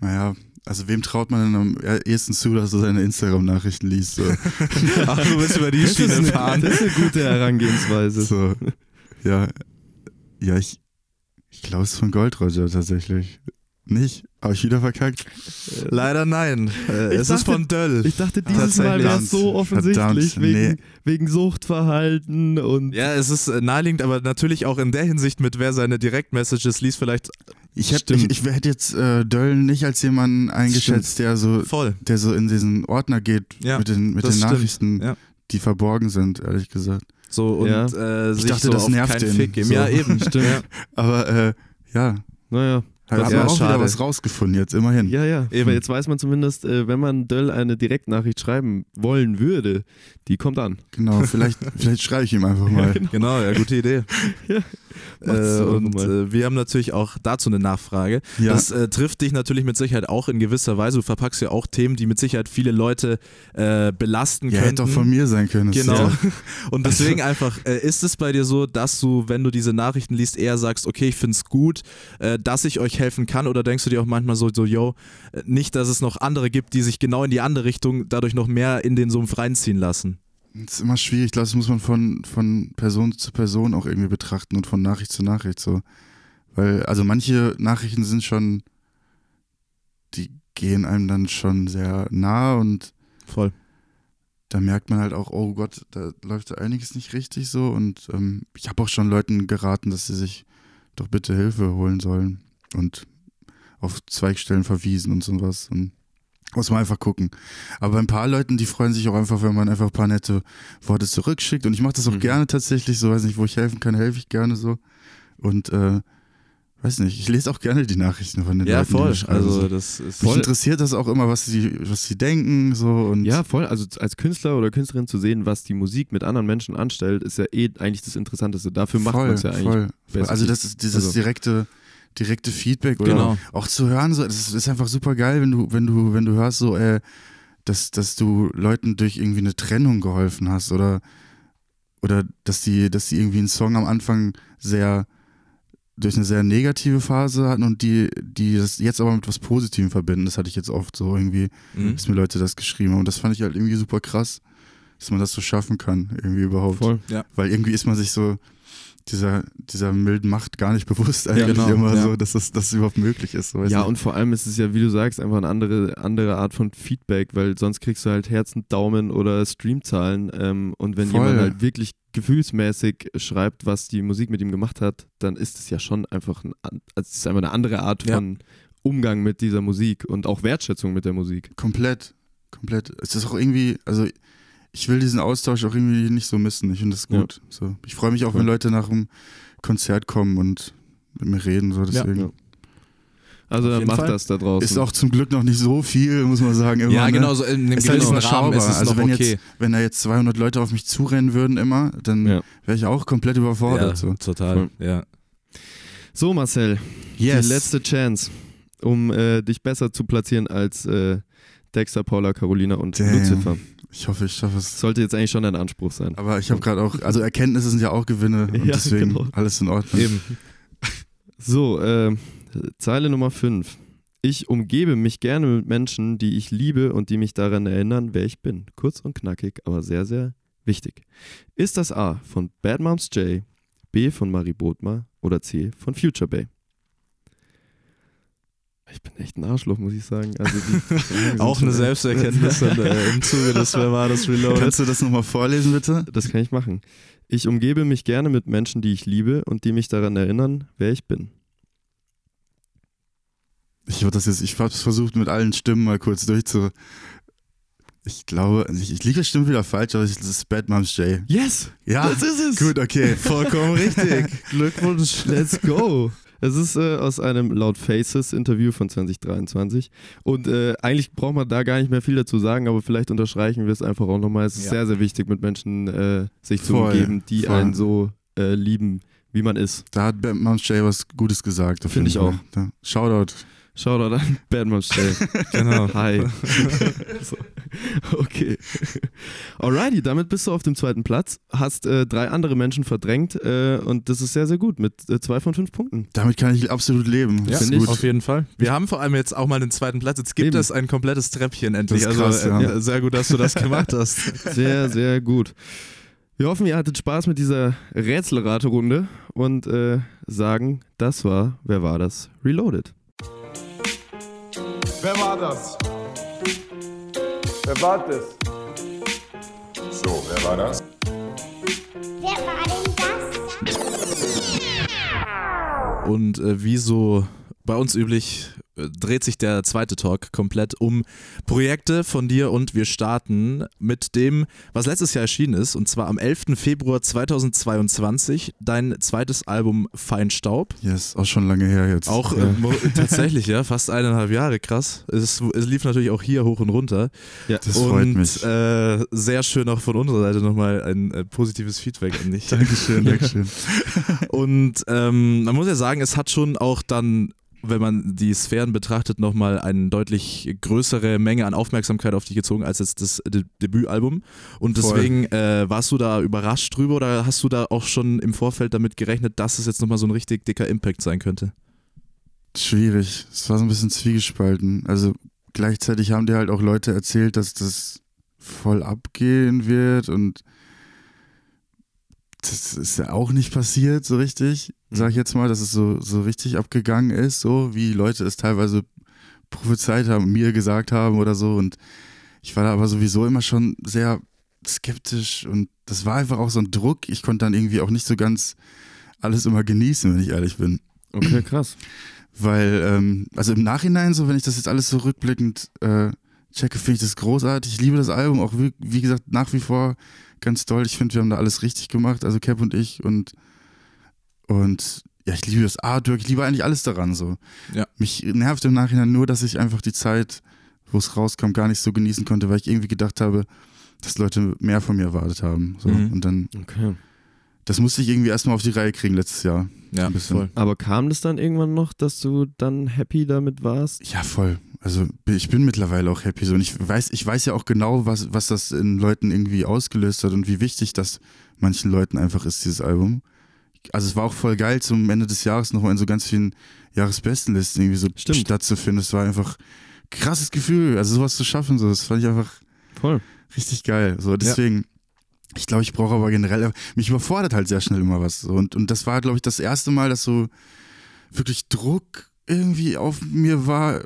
Naja, also wem traut man denn am ehesten zu, dass er seine Instagram-Nachrichten liest? So. *laughs* Ach, du bist über die Schiene fahren. das ist eine gute Herangehensweise. so. Ja, ja, ich, ich glaube, es ist von Gold Roger tatsächlich. Nicht? Habe ich wieder verkackt? Leider nein. Äh, Ich es ist dachte- von Döll. Ich dachte, dieses Mal wäre es so offensichtlich Verdammt, wegen, nee. wegen Suchtverhalten und Ja, es ist äh, naheliegend, aber natürlich auch in der Hinsicht mit wer seine Direktmessages liest, vielleicht Ich, hätt, Stimmt. ich, ich hätte jetzt äh, Döll nicht als jemanden eingeschätzt, der so, voll. der so in diesen Ordner geht Ja, mit den, mit den. Nachrichten, Ja. die verborgen sind, ehrlich gesagt. So und Ja. äh, sich dachte, so das auf nervt keinen den. Fick geben. So. Ja, eben. *laughs* Stimmt. Ja. Aber äh, ja, naja. Wir ist auch schade. wieder was rausgefunden jetzt, immerhin. Ja, ja. Aber jetzt weiß man zumindest, äh, wenn man Döll eine Direktnachricht schreiben wollen würde, die kommt an. Genau, vielleicht, *laughs* vielleicht schreibe ich ihm einfach mal. Genau, ja, gute Idee. *laughs* Ja. Äh, und äh, wir haben natürlich auch dazu eine Nachfrage. Ja. Das äh, trifft dich natürlich mit Sicherheit auch in gewisser Weise. Du verpackst ja auch Themen, die mit Sicherheit viele Leute äh, belasten Ja, könnten. hätte doch von mir sein können. Genau. ja- *laughs* Und deswegen einfach, äh, ist es bei dir so, dass du, wenn du diese Nachrichten liest, eher sagst, okay, ich finde es gut, äh, dass ich euch helfen kann? Oder denkst du dir auch manchmal so, so, yo, äh, nicht, dass es noch andere gibt, die sich genau in die andere Richtung dadurch noch mehr in den Sumpf reinziehen lassen? Das ist immer schwierig. Ich glaube, das muss man von, von Person zu Person auch irgendwie betrachten und von Nachricht zu Nachricht so. Weil, also manche Nachrichten sind schon, die gehen einem dann schon sehr nah und Voll. da merkt man halt auch, oh Gott, da läuft einiges nicht richtig so. Und ähm, ich habe auch schon Leuten geraten, dass sie sich doch bitte Hilfe holen sollen und auf Zweigstellen verwiesen und sowas. Und muss man einfach gucken. Aber ein paar Leuten, die freuen sich auch einfach, wenn man einfach ein paar nette Worte zurückschickt. Und ich mache das auch Mhm. gerne tatsächlich, so weiß nicht, wo ich helfen kann, helfe ich gerne so. Und äh, weiß nicht, ich lese auch gerne die Nachrichten von den Ja, Leuten. die voll. Also so. das ist Mich interessiert das auch immer, was sie, was sie denken, so und Ja, voll. Also als Künstler oder Künstlerin zu sehen, was die Musik mit anderen Menschen anstellt, ist ja eh eigentlich das Interessanteste. Dafür macht man es ja eigentlich. voll. Also das ist dieses Also- direkte, direkte Feedback oder Genau. auch zu hören, so, das ist, einfach super geil, wenn du, wenn du, wenn du hörst, so, äh, dass, dass du Leuten durch irgendwie eine Trennung geholfen hast oder, oder dass die, dass die irgendwie einen Song am Anfang sehr durch eine sehr negative Phase hatten und die, die das jetzt aber mit was Positivem verbinden. Das hatte ich jetzt oft so irgendwie, Mhm. dass mir Leute das geschrieben haben. Und das fand ich halt irgendwie super krass, dass man das so schaffen kann, irgendwie überhaupt. Voll. Weil irgendwie ist man sich so dieser, dieser milden Macht gar nicht bewusst eigentlich genau, immer ja. so, dass das, dass das überhaupt möglich ist. So, Ja, nicht. und vor allem ist es ja, wie du sagst, einfach eine andere, andere Art von Feedback, weil sonst kriegst du halt Herzen, Daumen oder Streamzahlen. Ähm, und wenn Voll. jemand halt wirklich gefühlsmäßig schreibt, was die Musik mit ihm gemacht hat, dann ist es ja schon einfach, ein, also es ist einfach eine andere Art Ja. von Umgang mit dieser Musik und auch Wertschätzung mit der Musik. komplett, komplett. Es ist auch irgendwie, also ich will diesen Austausch auch irgendwie nicht so missen. Ich finde das Ja. gut. So. Ich freue mich auch, Voll. wenn Leute nach dem Konzert kommen und mit mir reden. So, deswegen. ja. Also macht Fall. das da draußen. Ist auch zum Glück noch nicht so viel, muss man sagen. Immer, Ja, ne? genau, so in einem Ist halt Rahmen ist es also noch wenn okay. jetzt, wenn da jetzt 200 Leute auf mich zurennen würden immer, dann Ja. wäre ich auch komplett überfordert. ja, so. total. Ja. so, Marcel, die letzte Chance, um äh, dich besser zu platzieren als äh, Dexter, Paula, Carolina und Damn. Lucifer. Ich hoffe, ich schaffe es. Sollte jetzt eigentlich schon dein Anspruch sein. Aber ich habe gerade auch, also Erkenntnisse sind ja auch Gewinne und *laughs* Ja, deswegen genau. alles in Ordnung. Eben. So, äh, Zeile Nummer 5. Ich umgebe mich gerne mit Menschen, die ich liebe und die mich daran erinnern, wer ich bin. Kurz und knackig, aber sehr, sehr wichtig. Ist das A von Bad Moms J, B von Marie Bodmer oder C von Future Bay? Ich bin echt ein Arschloch, muss ich sagen. Also die *laughs* Auch eine Selbsterkenntnis in, äh, im Zuge des Wer war das Reloaded. Kannst du das nochmal vorlesen, bitte? Das kann ich machen. Ich umgebe mich gerne mit Menschen, die ich liebe und die mich daran erinnern, wer ich bin. Ich habe das jetzt, ich habe versucht mit allen Stimmen mal kurz durchzu. Ich glaube, ich, ich liege bestimmt wieder falsch, aber ich, das ist Bad Moms J. Yes! Ja, Das ist es! gut, okay. Vollkommen richtig. *laughs* Glückwunsch. Let's go! Es ist äh, aus einem Laut Faces Interview von 2023. Und äh, eigentlich braucht man da gar nicht mehr viel dazu sagen, aber vielleicht unterstreichen wir es einfach auch nochmal. Es ist Ja. sehr, sehr wichtig, mit Menschen äh, sich zu Voll, umgeben, die voll. einen so äh, lieben, wie man ist. Da hat Moms J was Gutes gesagt. Finde ich Fall. Da, Shoutout. Shoutout an Bad Moms Stay. Genau. Hi. *laughs* so. Okay. Alrighty, damit bist du auf dem zweiten Platz, hast äh, drei andere Menschen verdrängt äh, und das ist sehr, sehr gut mit äh, zwei von fünf Punkten. Damit kann ich absolut leben. Ja, Das ist Finde ich gut. auf jeden Fall. Wir haben vor allem jetzt auch mal den zweiten Platz. Jetzt gibt Eben. es ein komplettes Treppchen endlich. Das ist krass, also ja. sehr gut, dass du das *laughs* gemacht hast. Sehr, sehr gut. Wir hoffen, ihr hattet Spaß mit dieser Rätselraterunde und äh, sagen, das war, wer war das? Reloaded. Wer war das? Wer war das? So, wer war das? Wer war denn das? Und äh, wie so bei uns üblich dreht sich der zweite Talk komplett um Projekte von dir und wir starten mit dem, was letztes Jahr erschienen ist, und zwar am 11. Februar 2022, dein zweites Album Feinstaub. Yes, auch schon lange her jetzt. Auch äh, mo- *laughs* tatsächlich, ja, fast eineinhalb Jahre, krass. Es, es lief natürlich auch hier hoch und runter. Ja, Das und freut mich. Äh, sehr schön auch von unserer Seite nochmal ein äh, positives Feedback an dich. Dankeschön, *laughs* Dankeschön. Und ähm, man muss ja sagen, es hat schon auch dann, wenn man die Sphären betrachtet, nochmal eine deutlich größere Menge an Aufmerksamkeit auf dich gezogen als jetzt das De Debütalbum. Und deswegen äh, warst du da überrascht drüber oder hast du da auch schon im Vorfeld damit gerechnet, dass es jetzt nochmal so ein richtig dicker Impact sein könnte? Schwierig. Es war so ein bisschen zwiegespalten. Also gleichzeitig haben dir halt auch Leute erzählt, dass das voll abgehen wird und das ist ja auch nicht passiert so richtig, sag ich jetzt mal, dass es so, so richtig abgegangen ist, so wie Leute es teilweise prophezeit haben, mir gesagt haben oder so und ich war da aber sowieso immer schon sehr skeptisch und das war einfach auch so ein Druck. Ich konnte dann irgendwie auch nicht so ganz alles immer genießen, wenn ich ehrlich bin. Okay, krass. Weil, ähm, also im Nachhinein, so wenn ich das jetzt alles so rückblickend äh, checke, finde ich das großartig. Ich liebe das Album auch, wie, wie gesagt, nach wie vor ganz toll. Ich finde, wir haben da alles richtig gemacht, also Cap und ich und, und ja, ich liebe das Artwork, ich liebe eigentlich alles daran so. Ja. Mich nervt im Nachhinein nur, dass ich einfach die Zeit, wo es rauskam, gar nicht so genießen konnte, weil ich irgendwie gedacht habe, dass Leute mehr von mir erwartet haben. So. Mhm. Und dann, Okay. das musste ich irgendwie erstmal auf die Reihe kriegen letztes Jahr. Ja, voll. Aber kam das dann irgendwann noch, dass du dann happy damit warst? Ja, voll. Also ich bin mittlerweile auch happy so und ich weiß, ich weiß ja auch genau, was, was das in Leuten irgendwie ausgelöst hat und wie wichtig das manchen Leuten einfach ist, dieses Album. Also es war auch voll geil, zum Ende des Jahres nochmal in so ganz vielen Jahresbestenlisten irgendwie so Stimmt. stattzufinden. Es war einfach ein krasses Gefühl, also sowas zu schaffen, so, das fand ich einfach Voll. richtig geil. So, deswegen, ich glaube, ich brauche aber generell, mich überfordert halt sehr schnell immer was. So. Und, und das war, glaube ich, das erste Mal, dass so wirklich Druck irgendwie auf mir war,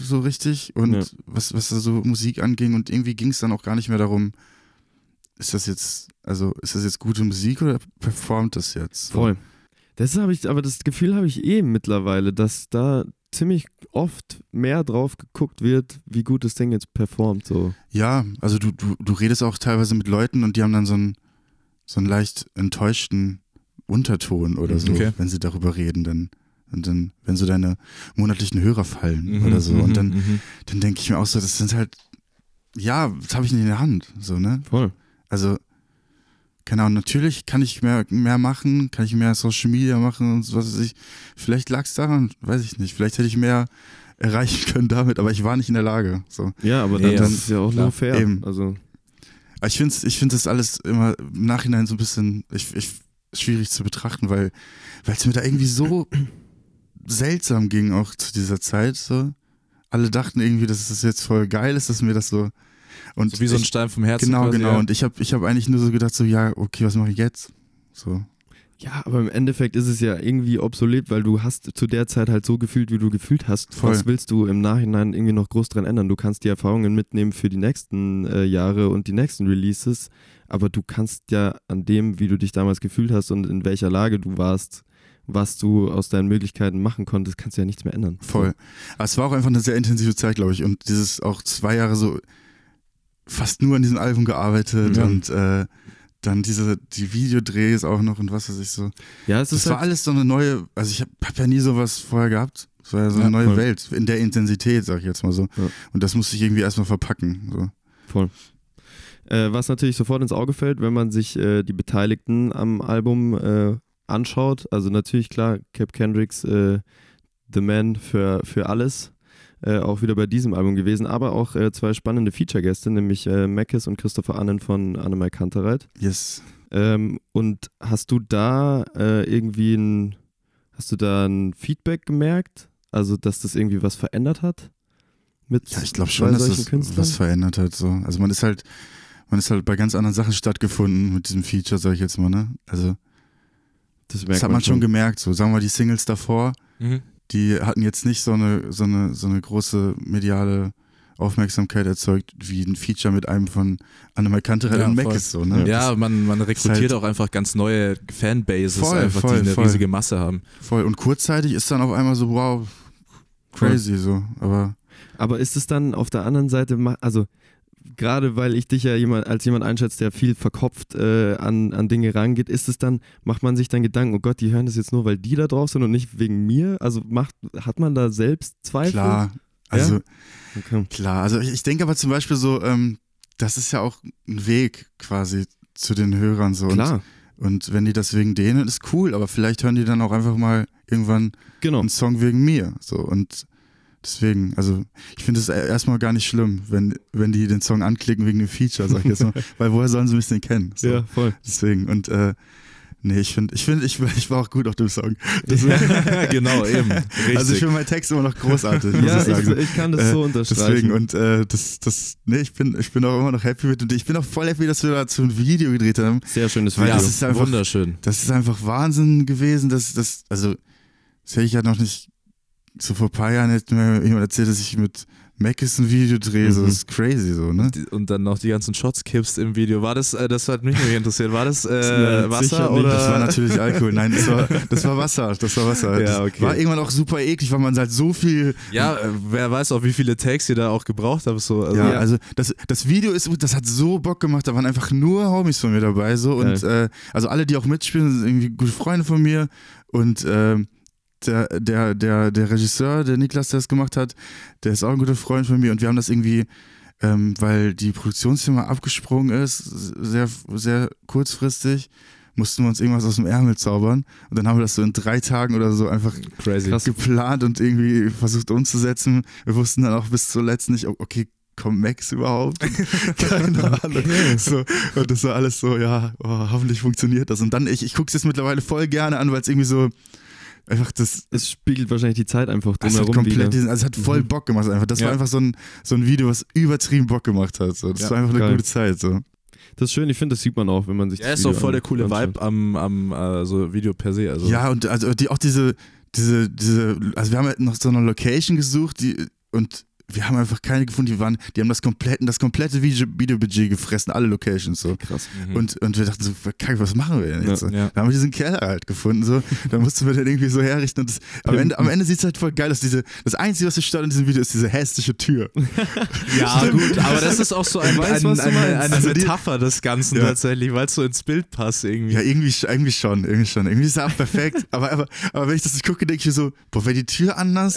so richtig. Und Ja. was, was da so Musik anging. Und irgendwie ging es dann auch gar nicht mehr darum, ist das jetzt, also ist das jetzt gute Musik oder performt das jetzt? Voll. Das habe ich, aber das Gefühl habe ich eh mittlerweile, dass da ziemlich oft mehr drauf geguckt wird, wie gut das Ding jetzt performt. So. Ja, also du, du, du redest auch teilweise mit Leuten und die haben dann so einen, so einen leicht enttäuschten Unterton oder so, Okay. wenn sie darüber reden, dann, und dann, wenn so deine monatlichen Hörer fallen Mhm, oder so. mhm, Und dann, mhm. dann denke ich mir auch so, das sind halt, ja, das habe ich nicht in der Hand. So, ne? Voll. Also, keine Ahnung, natürlich kann ich mehr, mehr machen, kann ich mehr Social Media machen und so, was weiß ich. Vielleicht lag es daran, weiß ich nicht. Vielleicht hätte ich mehr erreichen *laughs* können damit, aber ich war nicht in der Lage. So. Ja, aber Nee, dann ja, ist es ja auch klar. nur fair. Eben. Also, Aber ich finde ich find das alles immer im Nachhinein so ein bisschen ich, ich, schwierig zu betrachten, weil es mir da irgendwie so seltsam ging, auch zu dieser Zeit. So. Alle dachten irgendwie, dass es jetzt voll geil ist, dass mir das so. Und Wie so ein Stein vom Herzen. Genau, quasi, genau. Ja. Und ich habe ich hab eigentlich nur so gedacht, so, ja, okay, was mache ich jetzt? So. Ja, aber im Endeffekt ist es ja irgendwie obsolet, weil du hast zu der Zeit halt so gefühlt, wie du gefühlt hast. Voll. Was willst du im Nachhinein irgendwie noch groß dran ändern? Du kannst die Erfahrungen mitnehmen für die nächsten äh, Jahre und die nächsten Releases, aber du kannst ja an dem, wie du dich damals gefühlt hast und in welcher Lage du warst, was du aus deinen Möglichkeiten machen konntest, kannst du ja nichts mehr ändern. Voll. Aber es war auch einfach eine sehr intensive Zeit, glaube ich. Und dieses auch zwei Jahre so fast nur an diesem Album gearbeitet Ja. und äh, dann diese, die Videodrehs auch noch und was weiß ich so. Ja, es Das ist war halt, alles so eine neue, also ich habe hab ja nie sowas vorher gehabt. Es war ja so eine Ja, neue voll. Welt, in der Intensität, sag ich jetzt mal so. Ja. Und das musste ich irgendwie erstmal verpacken. So. Voll. Äh, was natürlich sofort ins Auge fällt, wenn man sich äh, die Beteiligten am Album äh, anschaut. Also natürlich klar, Cap Kendricks äh, The Man für, für alles. Äh, auch wieder bei diesem Album gewesen, aber auch äh, zwei spannende Feature-Gäste, nämlich äh, Mackes und Christopher Annen von Annemai Kantereit. Yes. Ähm, und hast du da äh, irgendwie ein, hast du da ein Feedback gemerkt? Also, dass das irgendwie was verändert hat? Mit Ja, ich glaube schon, dass das Künstlern? was verändert hat. So. Also man ist halt, man ist halt bei ganz anderen Sachen stattgefunden mit diesem Feature, sag ich jetzt mal, ne? Also das, das hat man schon gemerkt. So, sagen wir mal, die Singles davor, Mhm. die hatten jetzt nicht so eine, so eine, so eine große mediale Aufmerksamkeit erzeugt, wie ein Feature mit einem von Annemai Kantereit Ja, und. Mac ist so, ne? Ja, man, man rekrutiert halt- auch einfach ganz neue Fanbases, Voll, einfach, voll, die eine voll. riesige Masse haben. Voll. Und kurzzeitig ist dann auf einmal so, wow, crazy so. Aber Aber ist es dann auf der anderen Seite, also gerade weil ich dich ja jemand, als jemand einschätze, der viel verkopft äh, an, an Dinge rangeht, ist es dann, macht man sich dann Gedanken, oh Gott, die hören das jetzt nur, weil die da drauf sind und nicht wegen mir? Also macht, hat man da selbst Zweifel? klar, also Okay. klar. Also ich, ich denke aber zum Beispiel so, ähm, das ist ja auch ein Weg quasi zu den Hörern so. Klar, Und, und wenn die das wegen denen, ist cool, aber vielleicht hören die dann auch einfach mal irgendwann genau. einen Song wegen mir. So und deswegen, also ich finde es erstmal gar nicht schlimm, wenn, wenn die den Song anklicken wegen dem Feature, sag ich jetzt mal. *laughs* Weil woher sollen sie mich denn kennen? So. Ja, voll. Deswegen. Und äh, nee, ich finde, ich finde, ich, *laughs* ich war auch gut auf dem Song. *laughs* genau, eben. Richtig. Also ich finde meinen Text immer noch großartig, muss Ja, ich sagen. ich, ich kann das Äh, so unterstreichen. Deswegen und äh, das, das, nee, ich bin, ich bin auch immer noch happy mit und ich bin auch voll happy, dass wir dazu ein Video gedreht haben. Sehr schönes Video. ja, das ist einfach- wunderschön. Das ist einfach Wahnsinn gewesen, dass das, also das hätte ich ja noch nicht, so vor ein paar Jahren hätte mir jemand erzählt, dass ich mit Mackis ein Video drehe, so Mhm. das ist crazy so, ne? Und dann noch die ganzen Shots kippst im Video. War das, äh, das hat mich nämlich interessiert, war das äh, *laughs* Wasser oder? Das war natürlich Alkohol. Nein, das war, das war Wasser. Das war Wasser. Ja, okay. war irgendwann auch super eklig, weil man halt so viel. ja, äh, wer weiß auch, wie viele Takes ihr da auch gebraucht habt. So. Also, Ja, Ja. also das, das Video ist, das hat so Bock gemacht. Da waren einfach nur Homies von mir dabei. So und äh, also alle, die auch mitspielen, sind irgendwie gute Freunde von mir. Und ähm, der, der, der, der Regisseur, der Niklas, der das gemacht hat, der ist auch ein guter Freund von mir. Und wir haben das irgendwie, ähm, weil die Produktionsfirma abgesprungen ist, sehr, sehr kurzfristig, mussten wir uns irgendwas aus dem Ärmel zaubern. Und dann haben wir das so in drei Tagen oder so einfach crazy. Geplant und irgendwie versucht umzusetzen. Wir wussten dann auch bis zuletzt nicht, oh, okay, kommt Max überhaupt? *laughs* Keine Ahnung. So, und das war alles so, ja, oh, hoffentlich funktioniert das. Und dann, ich, ich gucke es jetzt mittlerweile voll gerne an, weil es irgendwie so, einfach das, es spiegelt wahrscheinlich die Zeit einfach es hat drumherum komplett wieder. diesen, also es hat voll Mhm. Bock gemacht einfach. Das Ja. war einfach so ein, so ein Video, was übertrieben Bock gemacht hat. So. Das Ja, war einfach eine geil. gute Zeit. So. Das ist schön, ich finde, das sieht man auch, wenn man sich Ja, das ist auch Video voll der coole anschaut. Vibe am, am äh, so Video per se. Also. Ja, und also die, auch diese, diese, diese, also wir haben halt noch so eine Location gesucht, die und wir haben einfach keine gefunden, die waren, die haben das komplette, das komplette Video- Videobudget gefressen, alle Locations so. Krass. Mhm. Und, und wir dachten so, kacke, was machen wir denn jetzt? Ja, ja. Da haben wir diesen Keller halt gefunden, so. Da mussten wir den irgendwie so herrichten. Und das, am Ende, am Ende sieht es halt voll geil aus. Diese, das Einzige, was mich stört in diesem Video, ist diese hässliche Tür. *laughs* Ja, gut, aber das ist auch so ein, weiß, ein, du eine, eine Also die- Metapher des Ganzen Ja. tatsächlich, weil es so ins Bild passt irgendwie. Ja, irgendwie, irgendwie schon, irgendwie schon. Irgendwie ist er auch perfekt. *laughs* aber, aber, aber wenn ich das nicht gucke, denke ich mir so, boah, wäre die Tür anders,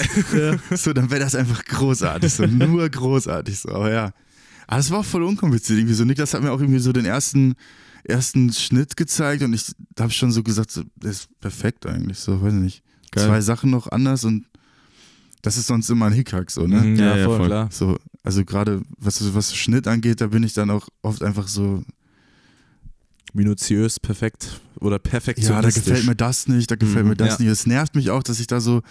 so, dann wäre das einfach großartig. So, *laughs* nur großartig. So, aber ja. Aber das war auch voll unkompliziert. Irgendwie so. Niklas hat mir auch irgendwie so den ersten, ersten Schnitt gezeigt und ich habe schon so gesagt, so, das ist perfekt eigentlich. So, weiß ich nicht. Geil. Zwei Sachen noch anders und das ist sonst immer ein Hickhack, so, ne? Mhm, Ja, ja, ja, voll, voll. klar. So, also gerade was, was Schnitt angeht, da bin ich dann auch oft einfach so, Minutiös, perfekt oder ja, da perfektionistisch. gefällt mir das nicht, da gefällt Mhm, mir das ja. nicht. Es nervt mich auch, dass ich da so,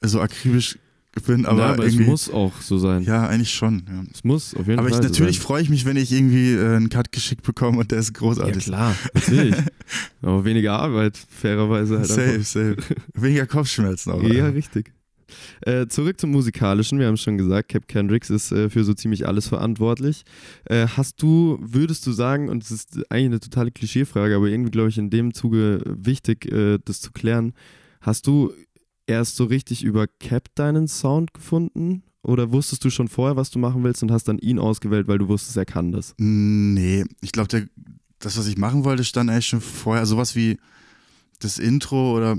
so akribisch bin, aber, ja, aber es muss auch so sein. ja, eigentlich schon. Ja. Es muss auf jeden Aber Fall natürlich so freue ich mich, wenn ich irgendwie äh, einen Cut geschickt bekomme und der ist Ja, großartig. klar, natürlich. *laughs* aber weniger Arbeit, fairerweise halt safe, einfach. safe. Weniger Kopfschmerzen auch. Ja, richtig. Äh, zurück zum Musikalischen. Wir haben schon gesagt, Cap Kendricks ist äh, für so ziemlich alles verantwortlich. Äh, hast du, würdest du sagen, und es ist eigentlich eine totale Klischeefrage, aber irgendwie glaube ich in dem Zuge wichtig, äh, das zu klären, hast du erst so richtig über Cap deinen Sound gefunden? Oder wusstest du schon vorher, was du machen willst und hast dann ihn ausgewählt, weil du wusstest, er kann das? Nee, ich glaube, das, was ich machen wollte, stand eigentlich schon vorher. Sowas wie das Intro oder.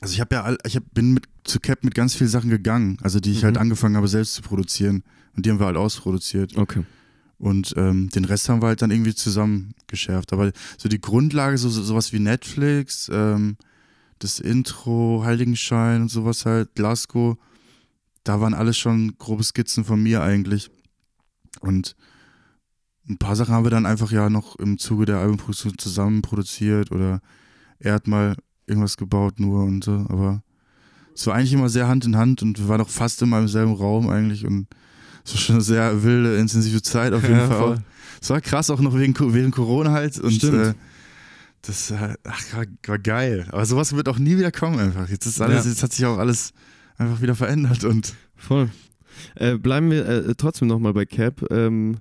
Also ich habe ja, all, ich hab, bin mit, zu Cap mit ganz vielen Sachen gegangen, also die ich Mhm. halt angefangen habe selbst zu produzieren. Und die haben wir halt ausproduziert. Okay. Und ähm, den Rest haben wir halt dann irgendwie zusammen geschärft. Aber so die Grundlage, so, so sowas wie Netflix, ähm, das Intro, Heiligenschein und sowas halt, Glasgow, da waren alles schon grobe Skizzen von mir eigentlich. Und ein paar Sachen haben wir dann einfach ja noch im Zuge der Albumproduktion zusammen produziert oder er hat mal irgendwas gebaut nur und so, aber es war eigentlich immer sehr Hand in Hand und wir waren auch fast immer im selben Raum eigentlich und es war schon eine sehr wilde, intensive Zeit auf jeden Ja, Fall. Es war krass auch noch wegen, während Corona halt und äh, das äh, ach, war, war geil. Aber sowas wird auch nie wieder kommen einfach. Jetzt ist alles, Ja. jetzt hat sich auch alles einfach wieder verändert und Voll. Äh, bleiben wir äh, trotzdem nochmal bei Cap. Ähm,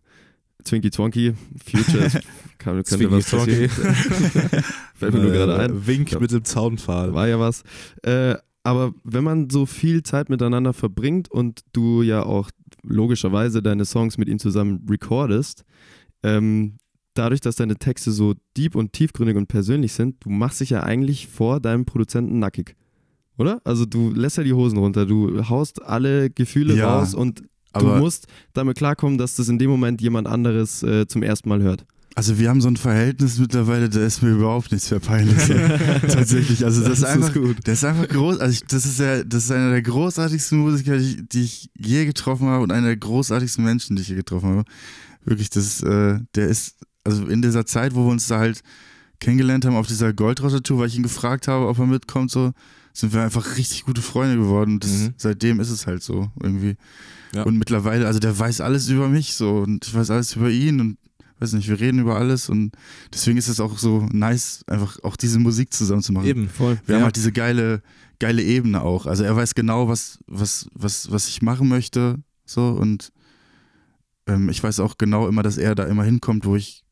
Zwinky Twonky, Futures, *laughs* kann, könnte was passieren. *laughs* Fällt mir nur gerade ein. Wink Ja. mit dem Zaunpfahl. War ja was. Äh, aber wenn man so viel Zeit miteinander verbringt und du ja auch logischerweise deine Songs mit ihm zusammen recordest, ähm, dadurch, dass deine Texte so deep und tiefgründig und persönlich sind, du machst dich ja eigentlich vor deinem Produzenten nackig. Oder? Also du lässt ja die Hosen runter, du haust alle Gefühle Ja, raus und du musst damit klarkommen, dass das in dem Moment jemand anderes äh, zum ersten Mal hört. Also wir haben so ein Verhältnis mittlerweile, da ist mir überhaupt nichts mehr peinlich. *laughs* Tatsächlich. Also das, ist einfach, gut. der ist einfach groß. Also ich, das ist ja, das ist einer der großartigsten Musiker, die, ich- die ich je getroffen habe und einer der großartigsten Menschen, die ich je getroffen habe. Wirklich, das äh, der ist, also in dieser Zeit, wo wir uns da halt kennengelernt haben auf dieser Goldrauschatour, weil ich ihn gefragt habe, ob er mitkommt, so, sind wir einfach richtig gute Freunde geworden. Und das, Mhm. seitdem ist es halt so irgendwie. Ja. Und mittlerweile, also der weiß alles über mich so und ich weiß alles über ihn und weiß nicht, wir reden über alles und deswegen ist es auch so nice, einfach auch diese Musik zusammen zu machen. Eben. Voll. Wir Ja. haben halt diese geile, geile Ebene auch. Also er weiß genau, was, was, was, was ich machen möchte, so und ähm, ich weiß auch genau immer, dass er da immer hinkommt, wo ich,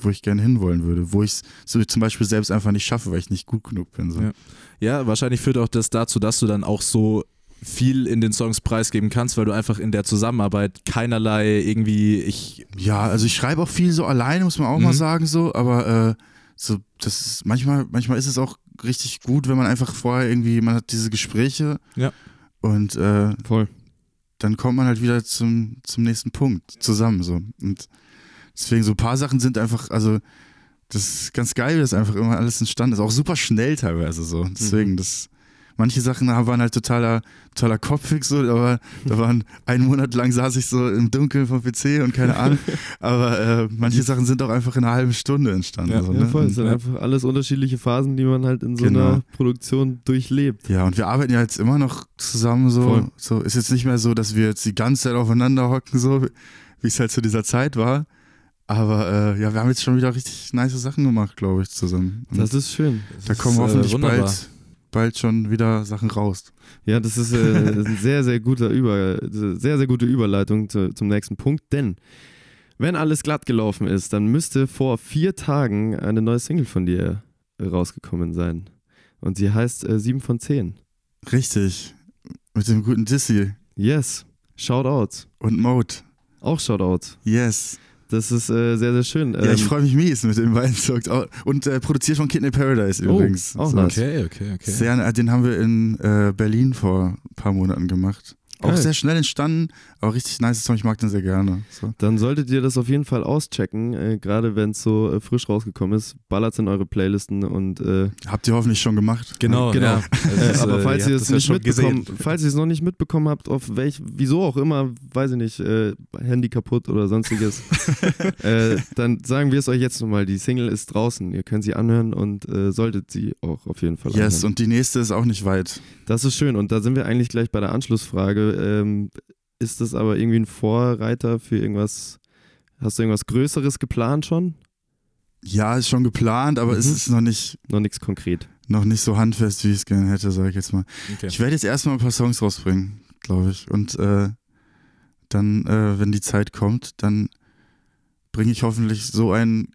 wo ich gerne hinwollen würde, wo ich es so zum Beispiel selbst einfach nicht schaffe, weil ich nicht gut genug bin. So. Ja. Ja, wahrscheinlich führt auch das dazu, dass du dann auch so viel in den Songs preisgeben kannst, weil du einfach in der Zusammenarbeit keinerlei irgendwie ich Ja, also ich schreibe auch viel so alleine, muss man auch mal Mhm. sagen, so, aber äh, so, das ist manchmal, manchmal ist es auch richtig gut, wenn man einfach vorher irgendwie, man hat diese Gespräche Ja. und äh, Voll. dann kommt man halt wieder zum, zum nächsten Punkt zusammen. So. Und deswegen so ein paar Sachen sind einfach, also das ist ganz geil, dass einfach immer alles entstanden ist. Auch super schnell teilweise so. Deswegen, Mhm. das. Manche Sachen waren halt totaler, totaler Kopfweg so, aber da waren einen Monat lang saß ich so im Dunkeln vom PC und keine Ahnung. *laughs* aber äh, manche Sachen sind auch einfach in einer halben Stunde entstanden. Ja, so, Ja, ne? voll. Es sind einfach alles unterschiedliche Phasen, die man halt in so Genau. einer Produktion durchlebt. Ja, und wir arbeiten ja jetzt immer noch zusammen so. Voll. so. Ist jetzt nicht mehr so, dass wir jetzt die ganze Zeit aufeinander hocken, so wie es halt zu dieser Zeit war. Aber äh, ja, wir haben jetzt schon wieder richtig nice Sachen gemacht, glaube ich, zusammen. Und Das ist schön. da kommen ist, äh, hoffentlich wunderbar. bald, bald schon wieder Sachen raus. Ja, das ist äh, ein sehr, sehr guter Über, sehr, sehr gute Überleitung zu, zum nächsten Punkt, denn wenn alles glatt gelaufen ist, dann müsste vor vier Tagen eine neue Single von dir rausgekommen sein. Und sie heißt äh, 7 von 10. Richtig. Mit dem guten Dizzy Yes. Shoutouts. und Mode. Auch Shoutouts. Yes. Das ist äh, sehr, sehr schön. Ja, ich Ähm, freue mich mies mit den beiden Songs. Und äh, produziert von Kidney Paradise Oh, übrigens. auch So. Okay, okay, okay. Sehr, äh, den haben wir in äh, Berlin vor ein paar Monaten gemacht. Auch Geil. sehr schnell entstanden, aber richtig nice Song, ich mag den sehr gerne. So. Dann solltet ihr das auf jeden Fall auschecken, äh, gerade wenn es so äh, frisch rausgekommen ist. Ballert's in eure Playlisten und äh, Habt ihr hoffentlich schon gemacht? Genau, Genau. Ja. Äh, ist, aber äh, falls ihr es nicht mitbekommen, gesehen. falls ihr es noch nicht mitbekommen habt, auf welch, wieso auch immer, weiß ich nicht, äh, Handy kaputt oder sonstiges, *laughs* äh, dann sagen wir es euch jetzt nochmal. Die Single ist draußen. Ihr könnt sie anhören und äh, solltet sie auch auf jeden Fall Yes, anhören. und die nächste ist auch nicht weit. Das ist schön. Und da sind wir eigentlich gleich bei der Anschlussfrage. Ähm, ist das aber irgendwie ein Vorreiter für irgendwas? Hast du irgendwas Größeres geplant schon? Ja, ist schon geplant, aber es Mhm. ist noch nicht, Noch nichts konkret. noch nicht so handfest, wie ich es gerne hätte, sage ich jetzt mal. Okay. Ich werde jetzt erstmal ein paar Songs rausbringen, glaube ich. Und äh, dann, äh, wenn die Zeit kommt, dann bringe ich hoffentlich so ein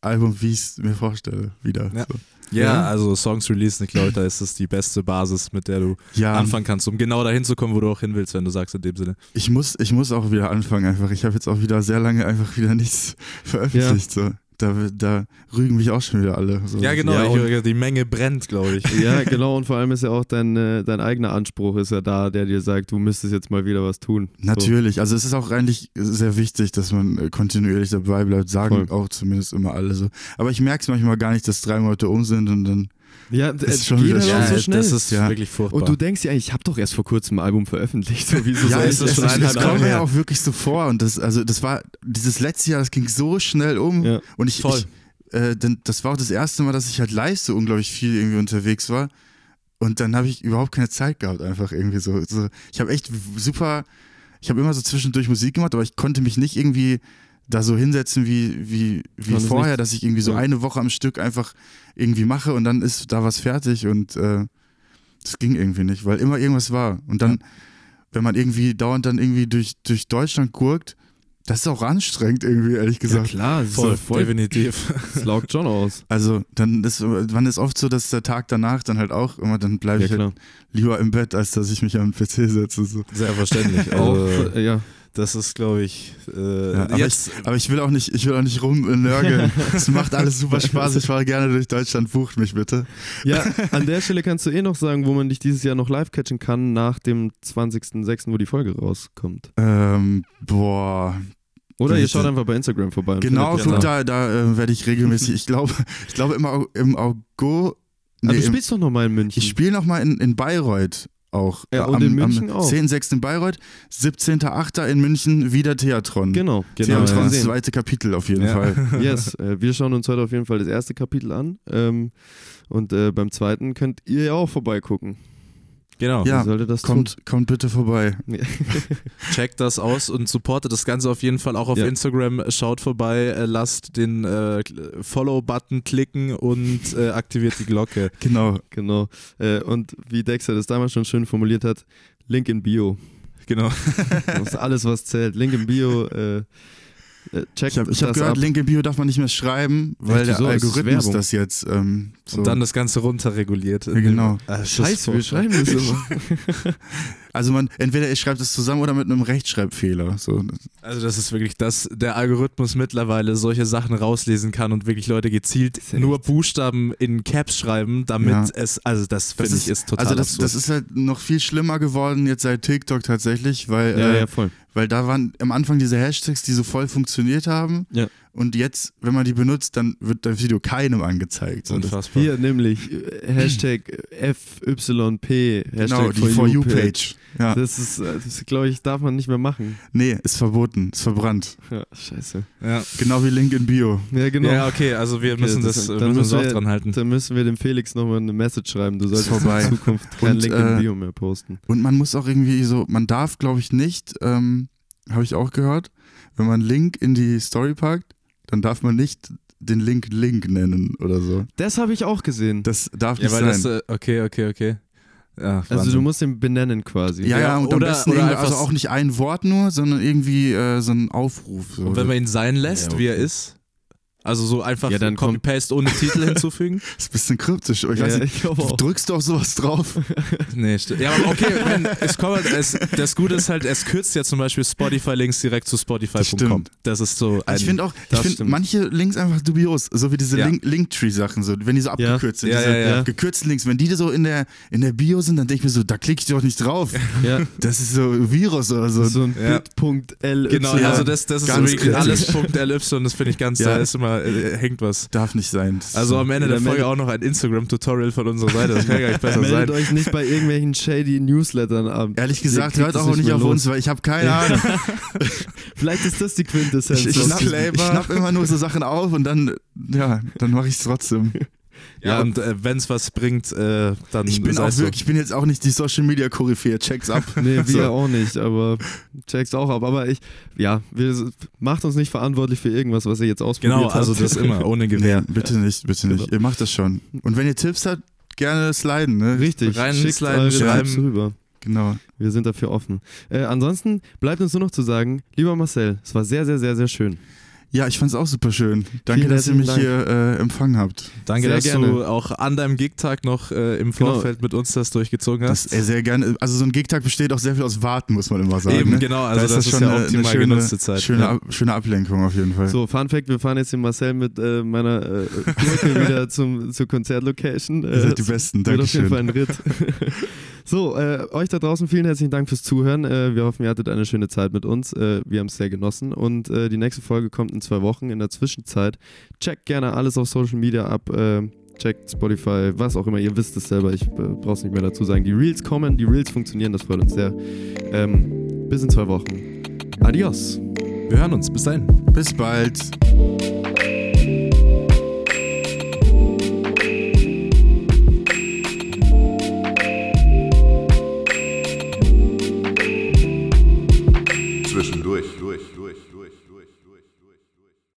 Album, wie ich es mir vorstelle, wieder. Ja. So. Ja, Ja. also Songs releasen, ich glaube, da ist es die beste Basis, mit der du ja anfangen kannst, um genau dahin zu kommen, wo du auch hin willst, wenn du sagst in dem Sinne. ich, muss, ich muss auch wieder anfangen einfach. Ich habe jetzt auch wieder sehr lange einfach wieder nichts veröffentlicht. So. Da, da rügen mich auch schon wieder alle. So. Ja, genau, Ja, ich die Menge brennt, glaube ich. *laughs* Ja, genau. Und vor allem ist ja auch dein, äh, dein eigener Anspruch ist ja da, der dir sagt, du müsstest jetzt mal wieder was tun. Natürlich, also es ist auch eigentlich sehr wichtig, dass man äh, kontinuierlich dabei bleibt, sagen Voll. auch zumindest immer alle so. Aber ich merke es manchmal gar nicht, dass drei Monate um sind und dann, So. Ja, Ist es schon geht wieder Ja, so schnell. das ist Ja. wirklich furchtbar. und du denkst ja, ich habe doch erst vor kurzem ein Album veröffentlicht. So, wieso *laughs* ja, soll es, das es, schon es wieder kommt mir ja auch wirklich so vor und das, also das war, dieses letzte Jahr, das ging so schnell um Ja. und ich, Voll. ich äh, denn das war auch das erste Mal, dass ich halt live so unglaublich viel irgendwie unterwegs war und dann habe ich überhaupt keine Zeit gehabt, einfach irgendwie so. so ich habe echt super, ich habe immer so zwischendurch Musik gemacht, aber ich konnte mich nicht irgendwie da so hinsetzen wie, wie, wie vorher, dass ich irgendwie so Ja. eine Woche am Stück einfach irgendwie mache und dann ist da was fertig und äh, das ging irgendwie nicht, weil immer irgendwas war. Und dann, wenn man irgendwie dauernd dann irgendwie durch, durch Deutschland gurkt, das ist auch anstrengend irgendwie, ehrlich Ja, gesagt. klar, das voll, ist voll, definitiv. *laughs* das laugt schon aus. Also dann ist man ist oft so, dass der Tag danach dann halt auch immer, dann bleibe Ja, ich halt klar. lieber im Bett, als dass ich mich am PC setze. So. Sehr verständlich. *laughs* Auch, Also, ja. Das ist, glaube ich, äh, Ja, aber, jetzt. ich, aber ich will auch nicht, ich will auch nicht rumnörgeln. *laughs* es macht alles super Spaß. Ich fahre gerne durch Deutschland. Bucht mich bitte. ja, an der Stelle kannst du eh noch sagen, wo man dich dieses Jahr noch live catchen kann, nach dem 20.06., wo die Folge rauskommt. Ähm, boah, Oder ihr schaut einfach bei Instagram vorbei. genau, guck, da, da äh, werde ich regelmäßig. Ich glaube, ich glaube im, Au- im August. Ah, Nee, du im, spielst doch noch mal in München. ich spiele noch mal in, in Bayreuth auch. Ja, und in München am auch. 10.6. in Bayreuth, 17.8. in München, wieder Theatron. genau, Genau, Theatron, das zweite Kapitel auf jeden Ja. Fall. *laughs* Yes, äh, wir schauen uns heute auf jeden Fall das erste Kapitel an. Ähm, und äh, beim zweiten könnt ihr ja auch vorbeigucken. Genau. Ja, Wie sollte das Kommt, kommt bitte vorbei. tun? *laughs* Checkt das aus und supportet das Ganze auf jeden Fall auch auf Ja. Instagram. Schaut vorbei, äh, lasst den äh, Follow-Button klicken und äh, aktiviert die Glocke. *laughs* Genau. genau. Äh, und wie Dexter das damals schon schön formuliert hat, Link in Bio. Genau. Das ist alles, was zählt. Link in Bio. Äh, äh, checkt Ich habe ich hab das gehört, ab. Link in Bio darf man nicht mehr schreiben, weil der das Algorithmus Werbung? das jetzt ähm, so. Und dann das Ganze runterreguliert. Ja, genau. Ah, das ist Scheiße, wir schreiben das immer. *laughs* also man, entweder ihr schreibt es zusammen oder mit einem Rechtschreibfehler. So. Also das ist wirklich, dass der Algorithmus mittlerweile solche Sachen rauslesen kann und wirklich Leute gezielt nur Buchstaben in Caps schreiben, damit Ja. es, also das Das finde ich ist total also das, das ist halt noch viel schlimmer geworden jetzt seit TikTok tatsächlich, weil, ja, äh, ja, voll. Weil da waren am Anfang diese Hashtags, die so voll funktioniert haben. Ja. Und jetzt, wenn man die benutzt, dann wird das Video keinem angezeigt. Unfassbar. Hier nämlich äh, Hashtag FYP. genau, Hashtag die For You-Page. Ja. Das ist, äh, das glaube ich, darf man nicht mehr machen. Nee, ist verboten, ist verbrannt. Ja, scheiße. Ja. Genau wie Link in Bio. Ja, genau. ja, okay, also wir Okay, müssen das- das, dann müssen wir müssen auch wir- dran halten. Dann müssen wir dem Felix nochmal eine Message schreiben. Du solltest vorbei. in Zukunft kein Und, Link in äh, Bio mehr posten. Und man muss auch irgendwie so, man darf, glaube ich, nicht, ähm, habe ich auch gehört, wenn man Link in die Story packt, dann darf man nicht den Link Link nennen oder so. Das habe ich auch gesehen. Das darf Ja, nicht weil sein. das, äh, okay, okay, okay. Ja, also du musst den benennen quasi. ja, ja, und am oder- besten oder irgendwie, einfach also auch nicht ein Wort nur, sondern irgendwie äh, so ein Aufruf. So. und wenn man ihn sein lässt, Ja, wie er okay. ist, Also so einfach Ja, dann Copy-Paste ohne Titel *laughs* hinzufügen? Das ist ein bisschen kryptisch. Ich weiß ich nicht, glaube auch. drückst du auf sowas drauf? *laughs* Nee, stimmt. Ja, aber okay, wenn, es kommt, halt- es, das Gute ist halt, es kürzt ja zum Beispiel Spotify-Links direkt zu Spotify.com. stimmt. Das ist so ein. ich finde auch, ich finde manche Links einfach dubios, so wie diese Ja. Link Linktree-Sachen, so, wenn die so abgekürzt sind, Ja, diese ja, ja. gekürzten Links, wenn die so in der, in der Bio sind, dann denke ich mir so, da klicke ich doch nicht drauf. *laughs* Das ist so Virus oder so. so ein Ja. Bit.ly. Genau, also das, das ist so wirklich alles kritisch. Punkt .ly, das finde ich ganz, Ja. da ist immer, äh, hängt was. Darf nicht sein. Das Also so- am Ende der Folge meldet- auch noch ein Instagram-Tutorial von unserer Seite, das kann gar nicht besser Meldet sein. euch nicht bei irgendwelchen shady Newslettern ab. Ehrlich gesagt, hört auch nicht auf los. uns, weil ich habe keine Ahnung. *laughs* Vielleicht ist das die Quintessenz. Ich, ich, schnapp, ich schnapp immer nur so Sachen auf und dann, ja, dann mache ich es trotzdem. Ja, und äh, wenn es was bringt, äh, dann Ich bin auch so. wirklich, ich bin jetzt auch nicht die Social Media Koryphäe, checks ab. *laughs* Nee, wir So. auch nicht, aber check's auch ab. Aber ich, ja, wir, macht uns nicht verantwortlich für irgendwas, was ihr jetzt ausprobiert Genau, habt. also das immer, ohne *laughs* Nee, Gewähr. bitte nicht, bitte nicht. Genau. Ihr macht das schon. Und wenn ihr Tipps habt, gerne sliden, ne? Richtig, Rein schickt sliden, schreiben. Tipps rüber. Genau. Wir sind dafür offen. Äh, ansonsten bleibt uns nur noch zu sagen, lieber Marcel, es war sehr, sehr, sehr, sehr schön. Ja, ich fand's auch super schön. Danke, Vielen dass ihr mich hier äh, empfangen habt. Danke, Sehr dass gerne. du auch an deinem Gigtag noch äh, im Genau. Vorfeld mit uns das durchgezogen Das hast. äh, sehr gerne. Also so ein Gigtag besteht auch sehr viel aus Warten, muss man immer sagen. Eben, ne? genau, also Da das ist ja optimal schöne, genutzte Zeit. Schöne, Ja. Ab- schöne Ablenkung auf jeden Fall. So, Fun Fact, wir fahren jetzt den Marcel mit äh, meiner äh, Gurke *laughs* wieder zum, zur Konzertlocation. Ihr Äh, seid die Besten, Wird auf jeden. Fall ein Ritt. *laughs* so, äh, euch da draußen vielen herzlichen Dank fürs Zuhören. Äh, wir hoffen, ihr hattet eine schöne Zeit mit uns. Äh, wir haben es sehr genossen. Und äh, die nächste Folge kommt in zwei Wochen. In der Zwischenzeit checkt gerne alles auf Social Media ab. Äh, checkt Spotify, was auch immer. Ihr wisst es selber. Ich äh, brauche es nicht mehr dazu sagen. Die Reels kommen, die Reels funktionieren. Das freut uns sehr. Ähm, bis in zwei Wochen. Adios. Wir hören uns. Bis dahin. Bis bald.